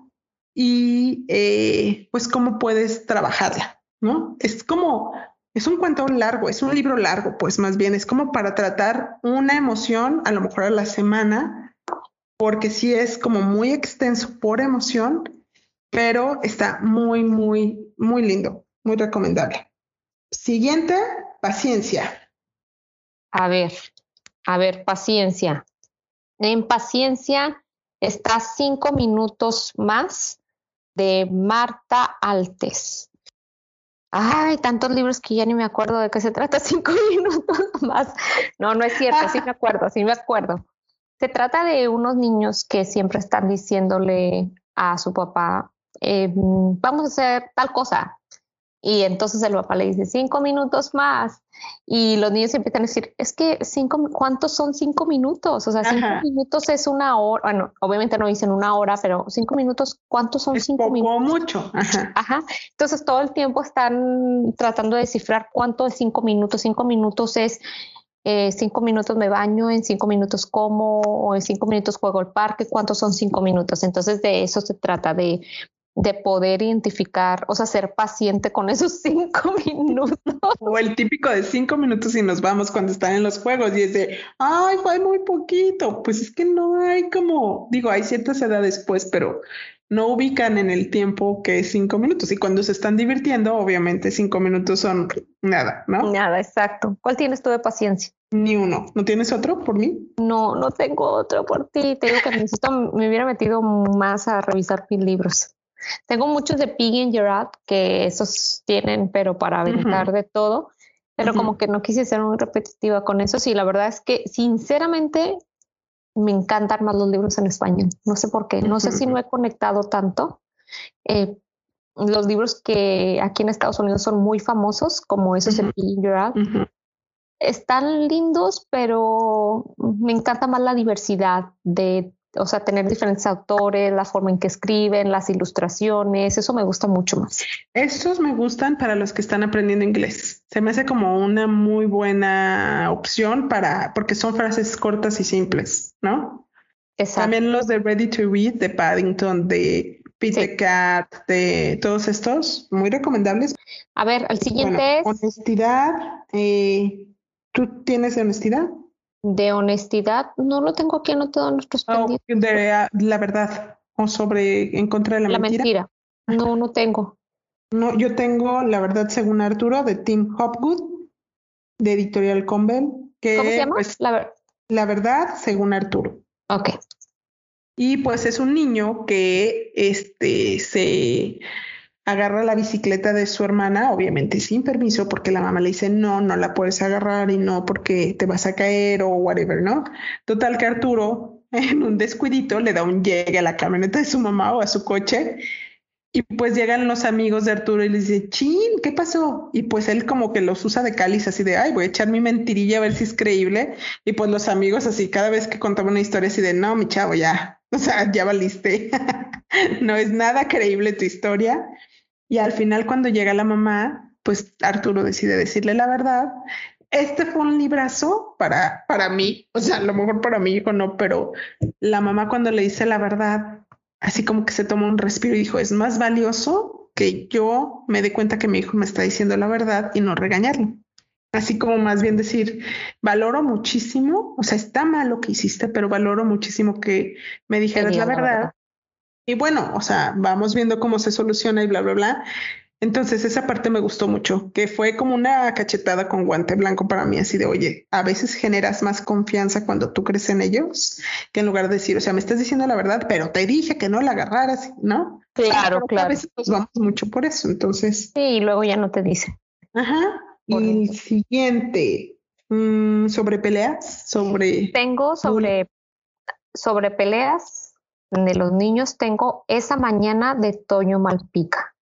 y eh, pues cómo puedes trabajarla, ¿no? Es como, es un cuento largo, es un libro largo, pues más bien es como para tratar una emoción a lo mejor a la semana, porque sí es como muy extenso por emoción, pero está muy, muy, muy lindo, muy recomendable. Siguiente, paciencia. A ver, a ver, paciencia. En paciencia está cinco minutos más de Marta Altes. Ay, tantos libros que ya ni me acuerdo de qué se trata, cinco minutos más. No, no es cierto, sí me acuerdo, sí me acuerdo. Se trata de unos niños que siempre están diciéndole a su papá, em, vamos a hacer tal cosa. Y entonces el papá le dice cinco minutos más. Y los niños empiezan a decir, es que cinco, ¿cuántos son cinco minutos? O sea, cinco minutos es una hora. Bueno, obviamente no dicen una hora, pero cinco minutos, ¿cuántos son cinco poco minutos? mucho. Ajá. Ajá. Entonces todo el tiempo están tratando de descifrar cuánto es cinco minutos. Cinco minutos es eh, cinco minutos me baño, en cinco minutos como, o en cinco minutos juego al parque, ¿cuántos son cinco minutos? Entonces de eso se trata, de de poder identificar, o sea, ser paciente con esos cinco minutos. O el típico de cinco minutos y nos vamos cuando están en los juegos y es de, ay, fue muy poquito. Pues es que no hay como, digo, hay ciertas edades pues, pero no ubican en el tiempo que es cinco minutos. Y cuando se están divirtiendo, obviamente cinco minutos son nada, ¿no? Nada, exacto. ¿Cuál tienes tú de paciencia? Ni uno. ¿No tienes otro por mí? No, no tengo otro por ti. Te digo que necesito, me hubiera metido más a revisar mis libros. Tengo muchos de Piggy and Gerard que esos tienen, pero para aventar de todo, pero como que no quise ser muy repetitiva con eso. Sí, la verdad es que sinceramente me encantan más los libros en español. No sé por qué, no sé si no he conectado tanto. Eh, los libros que aquí en Estados Unidos son muy famosos, como esos de Piggy and Gerard, están lindos, pero me encanta más la diversidad de o sea, tener diferentes autores, la forma en que escriben, las ilustraciones, eso me gusta mucho más. Estos me gustan para los que están aprendiendo inglés. Se me hace como una muy buena opción para, porque son frases cortas y simples, ¿no? Exacto. También los de Ready to Read, de Paddington, de Peter Cat, de todos estos, muy recomendables. A ver, el siguiente es... Honestidad. Eh, ¿Tú tienes honestidad? De honestidad, no lo tengo aquí anotado en nuestros oh, de ah, la verdad o sobre en contra de la, la mentira. No, no tengo. No, yo tengo la verdad según Arturo de Tim Hopgood de Editorial Convel. Que, ¿Cómo se llama? Pues, la, la, verdad según Arturo. Ok. Y pues es un niño que este se agarra la bicicleta de su hermana, obviamente sin permiso, porque la mamá le dice, no, no la puedes agarrar y no porque te vas a caer o whatever, ¿no? Total que Arturo, en un descuidito, le da un llegue a la camioneta de su mamá o a su coche. Y pues llegan los amigos de Arturo y le dice, chin, ¿qué pasó? Y pues él como que los usa de cáliz, así de, ay, voy a echar mi mentirilla a ver si es creíble. Y pues los amigos así, cada vez que contaba una historia así de, no, mi chavo, ya, o sea, ya valiste. no es nada creíble tu historia. Y al final, cuando llega la mamá, pues Arturo decide decirle la verdad. Este fue un librazo para, para mí, o sea, a lo mejor para mi hijo no, pero la mamá cuando le dice la verdad, así como que se tomó un respiro y dijo, es más valioso que yo me dé cuenta que mi hijo me está diciendo la verdad y no regañarlo. Así como más bien decir, valoro muchísimo, o sea, está mal lo que hiciste, pero valoro muchísimo que me dijeras la verdad y bueno, o sea, vamos viendo cómo se soluciona y bla, bla, bla. Entonces esa parte me gustó mucho, que fue como una cachetada con guante blanco para mí, así de, oye, a veces generas más confianza cuando tú crees en ellos, que en lugar de decir, o sea, me estás diciendo la verdad, pero te dije que no la agarraras, ¿no? Claro, claro. A veces nos vamos mucho por eso, entonces. Sí, y luego ya no te dice. Ajá. y el siguiente, mm, sobre peleas, sobre... Tengo sobre, sobre peleas de los niños tengo esa mañana de Toño Malpica.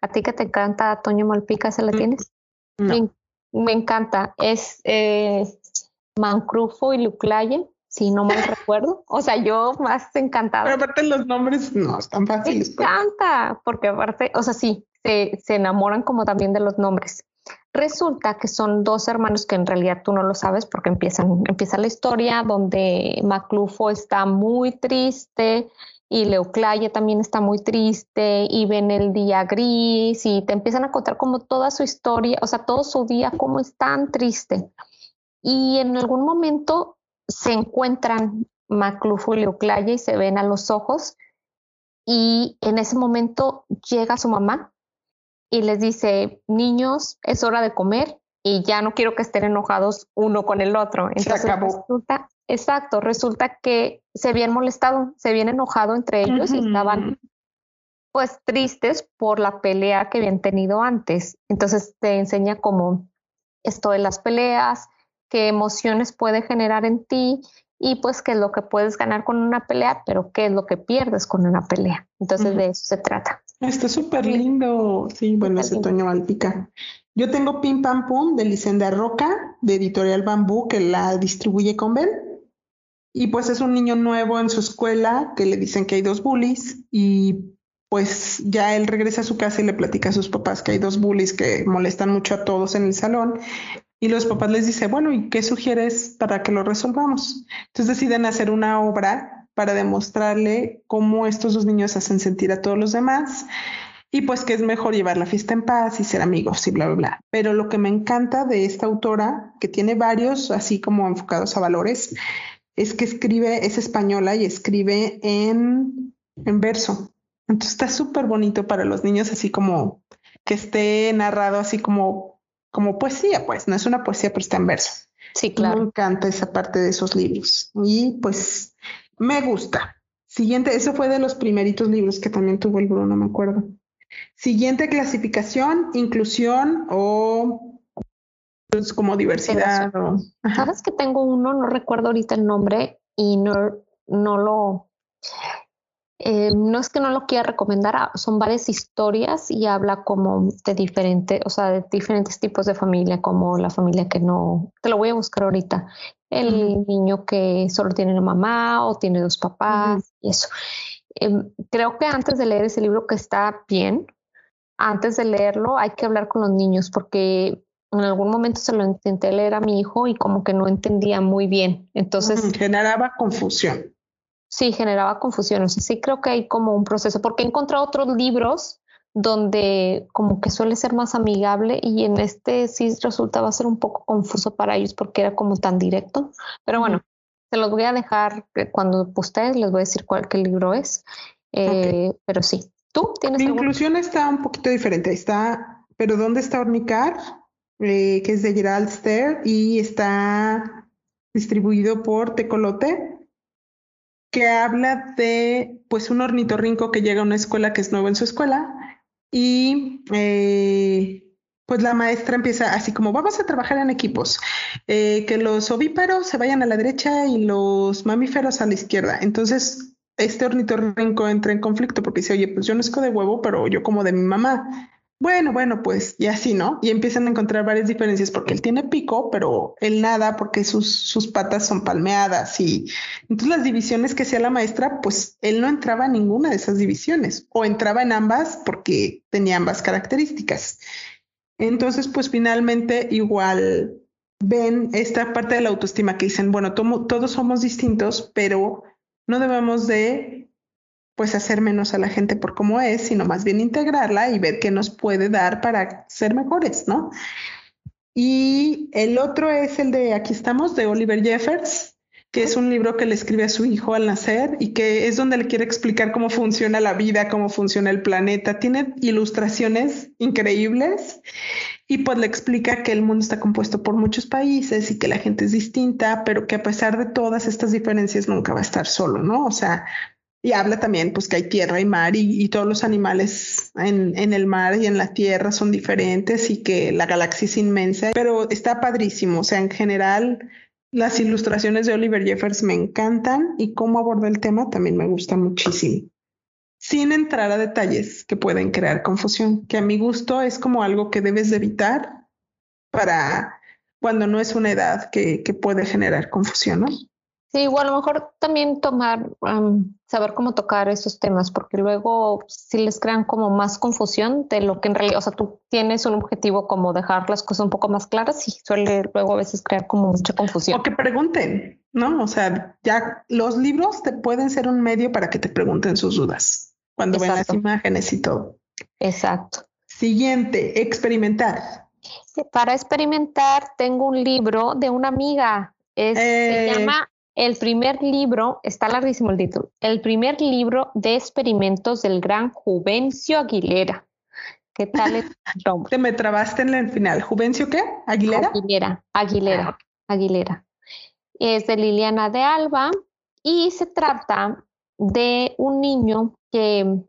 ¿A ti que te encanta Toño Malpica, se la mm, tienes? Me, encanta. Es eh, Mancrufo y Luclaye, si no mal recuerdo. O sea, yo más encantada. Pero aparte los nombres no están fáciles. Me pues. encanta, porque aparte, o sea, sí, se, se enamoran como también de los nombres. Resulta que son dos hermanos que en realidad tú no lo sabes porque empiezan, empieza la historia donde Maclufo está muy triste y Leoclaya también está muy triste y ven el día gris y te empiezan a contar como toda su historia, o sea, todo su día, cómo es tan triste. Y en algún momento se encuentran Maclufo y Leoclaya y se ven a los ojos y en ese momento llega su mamá y les dice, niños, es hora de comer y ya no quiero que estén enojados uno con el otro. Entonces resulta, exacto, resulta que se habían molestado, se habían enojado entre ellos y estaban pues tristes por la pelea que habían tenido antes. Entonces te enseña cómo esto de las peleas, qué emociones puede generar en ti y pues qué es lo que puedes ganar con una pelea, pero qué es lo que pierdes con una pelea. Entonces de eso se trata. Está súper lindo. Sí, bueno, ese Toño Malpica. Yo tengo Pim Pam Pum de Licenda Roca, de Editorial Bambú, que la distribuye con Ben. Y pues es un niño nuevo en su escuela que le dicen que hay dos bullies y pues ya él regresa a su casa y le platica a sus papás que hay dos bullies que molestan mucho a todos en el salón. Y los papás les dicen, bueno, ¿y qué sugieres para que lo resolvamos? Entonces deciden hacer una obra para demostrarle cómo estos dos niños hacen sentir a todos los demás y pues que es mejor llevar la fiesta en paz y ser amigos y bla, bla, bla. Pero lo que me encanta de esta autora, que tiene varios así como enfocados a valores, es que escribe, es española y escribe en, en verso. Entonces está súper bonito para los niños, así como que esté narrado así como, como poesía, pues no es una poesía, pero está en verso. Sí, claro. Me encanta esa parte de esos libros. Y pues me gusta. Siguiente, eso fue de los primeritos libros que también tuvo el Bruno, me acuerdo. Siguiente clasificación, inclusión o como diversidad. Sabes que tengo uno, no recuerdo ahorita el nombre y no, no lo, eh, no es que no lo quiera recomendar, ah, son varias historias y habla como de diferentes, o sea, de diferentes tipos de familia, como la familia que no, te lo voy a buscar ahorita, el niño que solo tiene una mamá o tiene dos papás y eso. Em, creo que antes de leer ese libro que está bien, antes de leerlo hay que hablar con los niños porque en algún momento se lo intenté leer a mi hijo y como que no entendía muy bien. Entonces... generaba confusión. Sí, generaba confusión. O sea, sí creo que hay como un proceso, porque he encontrado otros libros donde como que suele ser más amigable y en este sí resultaba ser un poco confuso para ellos porque era como tan directo. Pero bueno, se los voy a dejar cuando ustedes les voy a decir cuál qué libro es. Eh, pero sí, tú tienes. Mi inclusión está un poquito diferente. Está, pero ¿dónde está Ornicar? Eh, que es de Gerald Ster y está distribuido por Tecolote, que habla de pues un ornitorrinco que llega a una escuela que es nuevo en su escuela y eh, pues la maestra empieza así como vamos a trabajar en equipos, eh, que los ovíparos se vayan a la derecha y los mamíferos a la izquierda. Entonces, este ornitorrinco entra en conflicto porque dice, oye, pues yo no de huevo, pero yo como de mi mamá. Bueno, bueno, pues y así, ¿no? Y empiezan a encontrar varias diferencias porque él tiene pico, pero él nada porque sus, sus patas son palmeadas y entonces las divisiones que hacía la maestra, pues él no entraba en ninguna de esas divisiones o entraba en ambas porque tenía ambas características. Entonces, pues finalmente igual ven esta parte de la autoestima que dicen, bueno, todos somos distintos, pero no debemos de pues hacer menos a la gente por cómo es, sino más bien integrarla y ver qué nos puede dar para ser mejores, ¿no? Y el otro es el de Aquí estamos, de Oliver Jeffers, que es un libro que le escribe a su hijo al nacer y que es donde le quiere explicar cómo funciona la vida, cómo funciona el planeta. Tiene ilustraciones increíbles y pues le explica que el mundo está compuesto por muchos países y que la gente es distinta, pero que a pesar de todas estas diferencias nunca va a estar solo, ¿no? O sea, y habla también pues que hay tierra y mar y, todos los animales en, en, el mar y en la tierra son diferentes y que la galaxia es inmensa, pero está padrísimo. O sea, en general las ilustraciones de Oliver Jeffers me encantan y cómo aborda el tema también me gusta muchísimo. Sin entrar a detalles que pueden crear confusión, que a mi gusto es como algo que debes de evitar para cuando no es una edad que, que puede generar confusión, ¿no? Sí, igual a lo mejor también tomar, saber cómo tocar esos temas, porque luego si les crean como más confusión de lo que en realidad, o sea, tú tienes un objetivo como dejar las cosas un poco más claras y suele luego a veces crear como mucha confusión. O que pregunten, ¿no? O sea, ya los libros te pueden ser un medio para que te pregunten sus dudas cuando ven las imágenes y todo. Exacto. Siguiente, experimentar. Para experimentar tengo un libro de una amiga. Se eh, llama el primer libro, está larguísimo el título, el primer libro de experimentos del gran Juvencio Aguilera. ¿Qué tal es Te me trabaste en el final. ¿Juvencio qué? ¿Aguilera? Aguilera, Aguilera, ah. Aguilera. Es de Liliana de Alba y se trata de un niño que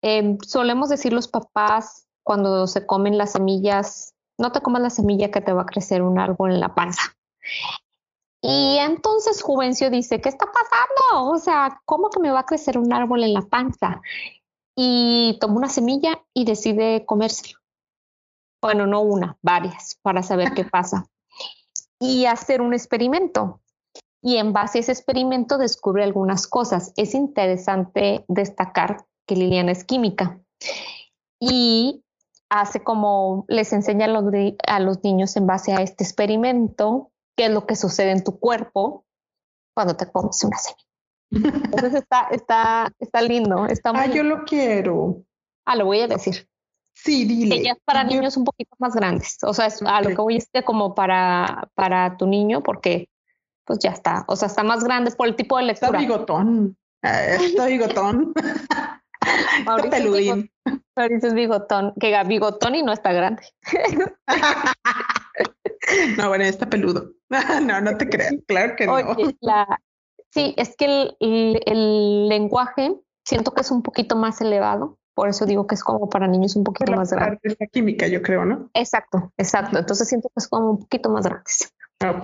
em, solemos decir los papás cuando se comen las semillas, no te comas la semilla que te va a crecer un árbol en la panza. Y entonces Juvencio dice, ¿qué está pasando? O sea, ¿cómo que me va a crecer un árbol en la panza? y toma una semilla y decide comérselo. Bueno, no una, varias, para saber qué pasa. Y hacer un experimento. Y en base a ese experimento descubre algunas cosas. Es interesante destacar que Liliana es química y hace como les enseña a los, a los niños en base a este experimento qué es lo que sucede en tu cuerpo cuando te comes una semilla. Entonces está, está, está lindo. Está ah, yo lo quiero. Ah, lo voy a decir. Sí, dile. Ella es para niños un poquito más grandes. O sea, es a lo que voy a decir como para, para tu niño, porque pues ya está. O sea, está más grande por el tipo de lectura. Está bigotón. Eh, está bigotón. está peludín. Mauricio es bigotón, que bigotón y no está grande. no, bueno, está peludo. no, no te creas, claro que no. sí, es que el, lenguaje siento que es un poquito más elevado, por eso digo que es como para niños un poquito más grande. Es la química, yo creo, ¿no? Exacto, exacto. Entonces siento que es como un poquito más grande.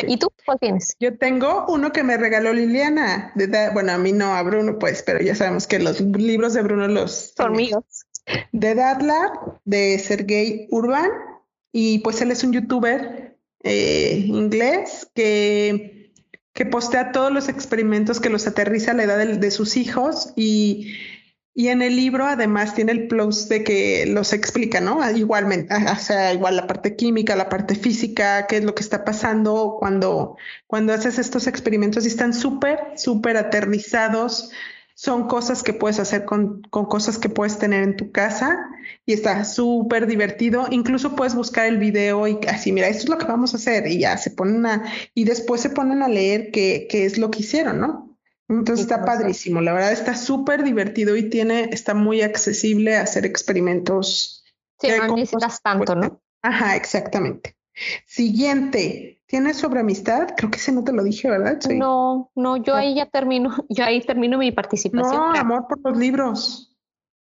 ¿Y tú cuál tienes? Yo tengo uno que me regaló Liliana. bueno, a mí no, a Bruno, pues, pero ya sabemos que los libros de Bruno los son míos. De Dadlab, de Sergey Urban, y pues él es un youtuber eh, inglés que, que postea todos los experimentos que los aterriza a la edad de, sus hijos y, y, en el libro además tiene el plus de que los explica, ¿no? Igualmente, o sea, igual la parte química, la parte física, qué es lo que está pasando cuando, cuando haces estos experimentos y están súper, súper aterrizados son cosas que puedes hacer con, con, cosas que puedes tener en tu casa y está súper divertido. Incluso puedes buscar el video y así, mira, esto es lo que vamos a hacer y ya se ponen a, y después se ponen a leer qué, qué es lo que hicieron, ¿no? Entonces está padrísimo, la verdad está súper divertido y tiene, está muy accesible a hacer experimentos. Sí, no necesitas tanto, ¿no? Ajá, exactamente. Siguiente, ¿tienes sobre amistad? Creo que ese no te lo dije, ¿verdad? No, no, yo ahí ya termino, yo ahí termino mi participación. No, amor por los libros.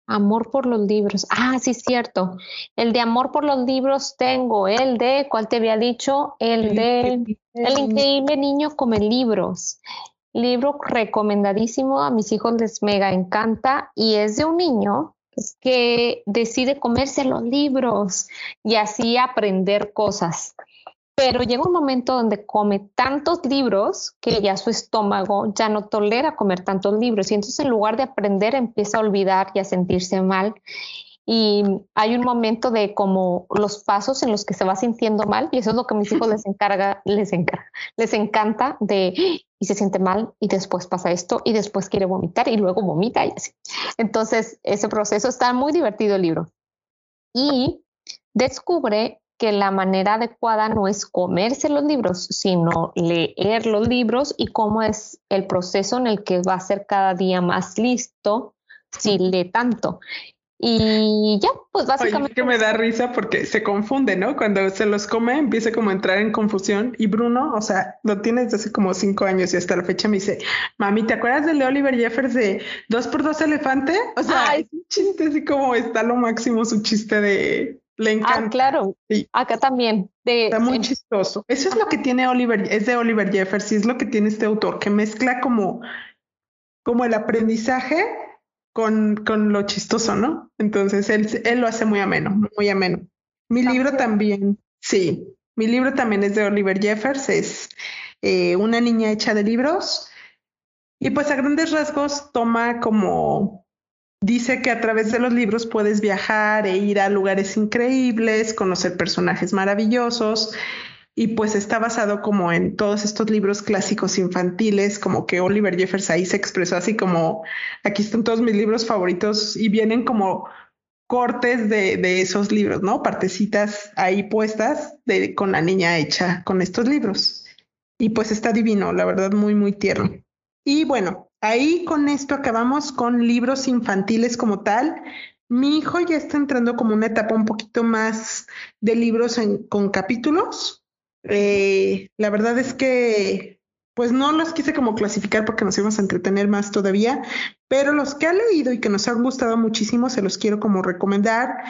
Amor por los libros. Ah, sí, cierto. El de amor por los libros tengo, el de, ¿cuál te había dicho? El de El increíble niño come libros. Libro recomendadísimo, a mis hijos les mega encanta y es de un niño que decide comerse los libros y así aprender cosas. Pero llega un momento donde come tantos libros que ya su estómago ya no tolera comer tantos libros y entonces en lugar de aprender empieza a olvidar y a sentirse mal y hay un momento de como los pasos en los que se va sintiendo mal y eso es lo que a mis hijos les encarga, les encarga, les encanta de y se siente mal y después pasa esto y después quiere vomitar y luego vomita y así. Entonces, ese proceso está muy divertido el libro. Y descubre que la manera adecuada no es comerse los libros, sino leer los libros y cómo es el proceso en el que va a ser cada día más listo si lee tanto. Y ya, pues básicamente. Oye, que me da risa porque se confunde, ¿no? Cuando se los come, empieza como a entrar en confusión. Y Bruno, o sea, lo tiene desde hace como cinco años y hasta la fecha me dice, mami, ¿te acuerdas de Oliver Jeffers de dos por dos elefante? O sea, es un chiste así como está lo máximo su chiste de le ah, encanta. Ah, claro. Sí. Acá también. Está muy chistoso. Eso es lo que tiene Oliver, es de Oliver Jeffers y es lo que tiene este autor, que mezcla como, como el aprendizaje con, con lo chistoso, ¿no? Entonces él, él lo hace muy ameno, muy ameno. Mi libro también, sí, mi libro también es de Oliver Jeffers, es eh, Una niña hecha de libros. Y pues a grandes rasgos toma como, dice que a través de los libros puedes viajar e ir a lugares increíbles, conocer personajes maravillosos y pues está basado como en todos estos libros clásicos infantiles, como que Oliver Jeffers ahí se expresó así como, aquí están todos mis libros favoritos y vienen como cortes de, de esos libros, ¿no? Partecitas ahí puestas de, con la niña hecha con estos libros. Y pues está divino, la verdad, muy, muy tierno. Y bueno, ahí con esto acabamos con libros infantiles como tal. Mi hijo ya está entrando como una etapa un poquito más de libros con capítulos, eh, la verdad es que, pues no los quise como clasificar porque nos íbamos a entretener más todavía, pero los que ha leído y que nos han gustado muchísimo, se los quiero como recomendar.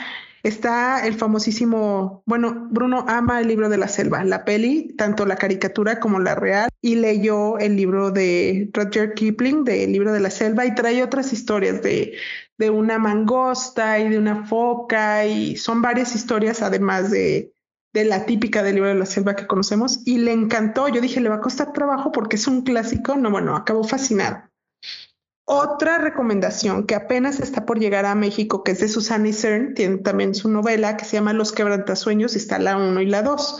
Está el famosísimo, bueno, Bruno ama el libro de la selva, la peli, tanto la caricatura como la real, y leyó el libro de Roger Kipling, del libro de la selva, y trae otras historias de, de una mangosta y de una foca, y son varias historias además de, de la típica del libro de la selva que conocemos, y le encantó. Yo dije, le va a costar trabajo porque es un clásico. No, bueno, acabó fascinado. Otra recomendación que apenas está por llegar a México, que es de Susana Isern, tiene también su novela que se llama Los quebrantasueños, está la 1 y la 2.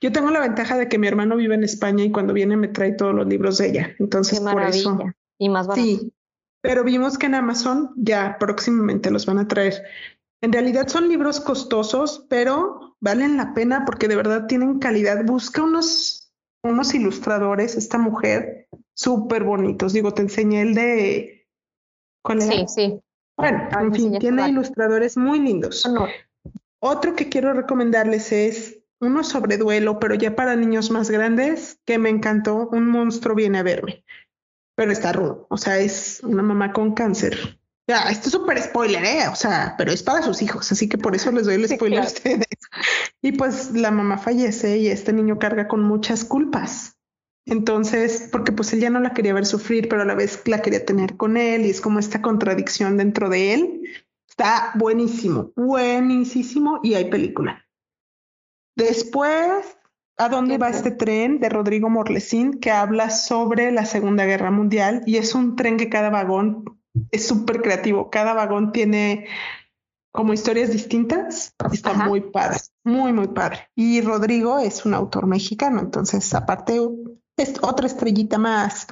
Yo tengo la ventaja de que mi hermano vive en España y cuando viene me trae todos los libros de ella. Entonces, por eso. Y más barato. Sí, pero vimos que en Amazon ya próximamente los van a traer. En realidad son libros costosos, pero valen la pena porque de verdad tienen calidad. Busca unos, unos ilustradores, esta mujer, súper bonitos. Digo, te enseñé el de... ¿Cuál Sí, sí. Bueno, en fin, tiene ilustradores muy lindos. Otro que quiero recomendarles es uno sobre duelo, pero ya para niños más grandes, que me encantó, Un monstruo viene a verme. Pero está rudo, o sea, es una mamá con cáncer. Ya, esto es súper spoiler, ¿eh? O sea, pero es para sus hijos, así que por eso les doy el spoiler a ustedes. Y pues la mamá fallece y este niño carga con muchas culpas. Entonces, porque pues él ya no la quería ver sufrir, pero a la vez la quería tener con él y es como esta contradicción dentro de él. Está buenísimo, buenísimo y hay película. Después, ¿a dónde va este tren? De Rodrigo Morlesín, que habla sobre la Segunda Guerra Mundial y es un tren que cada vagón es súper creativo. Cada vagón tiene como historias distintas. Está muy padre, muy, muy padre. Y Rodrigo es un autor mexicano, entonces aparte es otra estrellita más.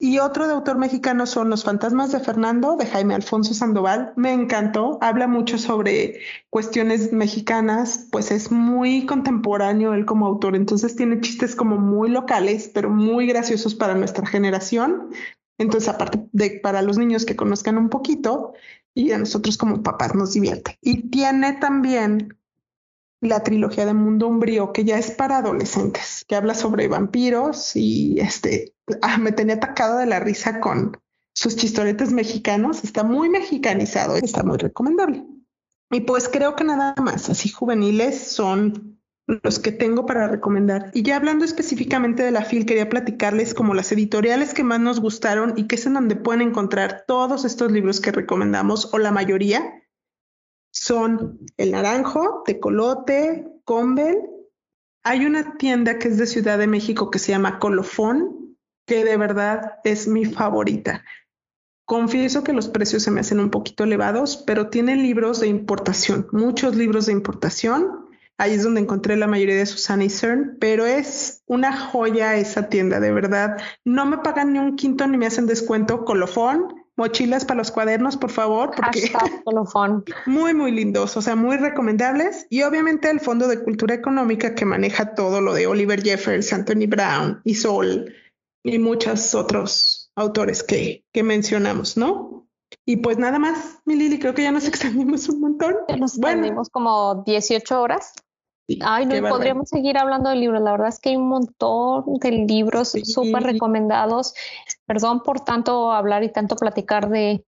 Y otro de autor mexicano son Los fantasmas de Fernando, de Jaime Alfonso Sandoval. Me encantó, habla mucho sobre cuestiones mexicanas, pues es muy contemporáneo él como autor, entonces tiene chistes como muy locales, pero muy graciosos para nuestra generación. Entonces, aparte de para los niños que conozcan un poquito y a nosotros como papás nos divierte. Y tiene también la trilogía de Mundo Umbrío, que ya es para adolescentes, que habla sobre vampiros y este, ah, me tenía atacado de la risa con sus chistoretes mexicanos. Está muy mexicanizado, está muy recomendable. Y pues creo que nada más, así juveniles son los que tengo para recomendar. Y ya hablando específicamente de la FIL, quería platicarles como las editoriales que más nos gustaron y que es en donde pueden encontrar todos estos libros que recomendamos o la mayoría son El Naranjo, Tecolote, Combel. Hay una tienda que es de Ciudad de México que se llama Colofón, que de verdad es mi favorita. Confieso que los precios se me hacen un poquito elevados, pero tiene libros de importación, muchos libros de importación. Ahí es donde encontré la mayoría de Susana y CERN, pero es una joya esa tienda, de verdad. No me pagan ni un quinto ni me hacen descuento. Colofón, mochilas para los cuadernos, por favor, porque muy, muy lindos, o sea, muy recomendables. Y obviamente el Fondo de Cultura Económica que maneja todo lo de Oliver Jeffers, Anthony Brown, y Sol y muchos otros autores que, que mencionamos, ¿no? Y pues nada más, mi Lili, creo que ya nos extendimos un montón. Ya nos extendimos como 18 horas. Ay, no, podríamos seguir hablando de libros. La verdad es que hay un montón de libros súper recomendados. Perdón por tanto hablar y tanto platicar de,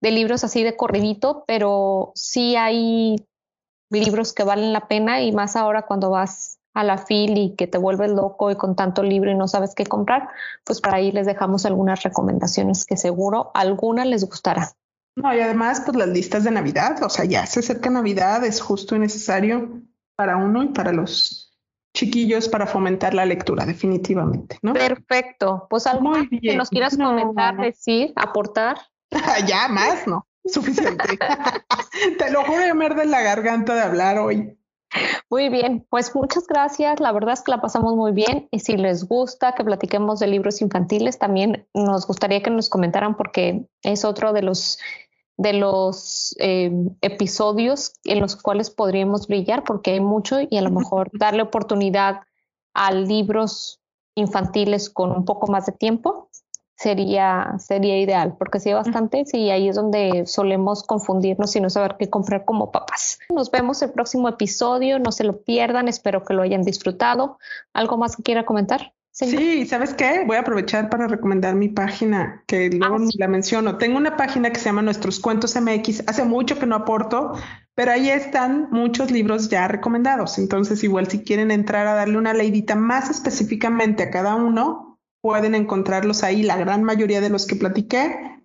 de libros así de corridito, pero sí hay libros que valen la pena y más ahora cuando vas a la fil y que te vuelves loco y con tanto libro y no sabes qué comprar, pues para ahí les dejamos algunas recomendaciones que seguro alguna les gustará. No, y además, pues las listas de Navidad, o sea, ya se acerca Navidad, es justo y necesario para uno y para los chiquillos para fomentar la lectura, definitivamente, ¿no? Perfecto. Pues algo que nos quieras comentar, decir, aportar. ya, más, ¿no? Suficiente. Te lo juro, me de la garganta de hablar hoy. Muy bien, pues muchas gracias. La verdad es que la pasamos muy bien y si les gusta que platiquemos de libros infantiles, también nos gustaría que nos comentaran porque es otro de los de los eh, episodios en los cuales podríamos brillar, porque hay mucho y a lo mejor darle oportunidad a libros infantiles con un poco más de tiempo sería, sería ideal, porque sí hay bastantes y ahí es donde solemos confundirnos y no saber qué comprar como papás. Nos vemos el próximo episodio, no se lo pierdan, espero que lo hayan disfrutado. ¿Algo más que quiera comentar? Sí, ¿sabes qué? Voy a aprovechar para recomendar mi página, que luego ah, la menciono. Tengo una página que se llama Nuestros Cuentos MX. Hace mucho que no aporto, pero ahí están muchos libros ya recomendados. Entonces, igual si quieren entrar a darle una leidita más específicamente a cada uno, pueden encontrarlos ahí, la gran mayoría de los que platiqué.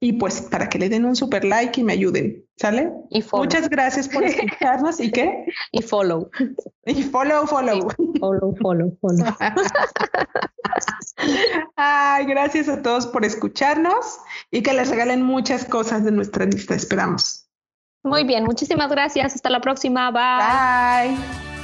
Y pues para que le den un super like y me ayuden, ¿sale? Y Muchas gracias por escucharnos. ¿Y qué? Y follow. Y follow, follow. follow, follow, follow. Ay, gracias a todos por escucharnos y que les regalen muchas cosas de nuestra lista. Esperamos. Muy bien, muchísimas gracias. Hasta la próxima. Bye. Bye.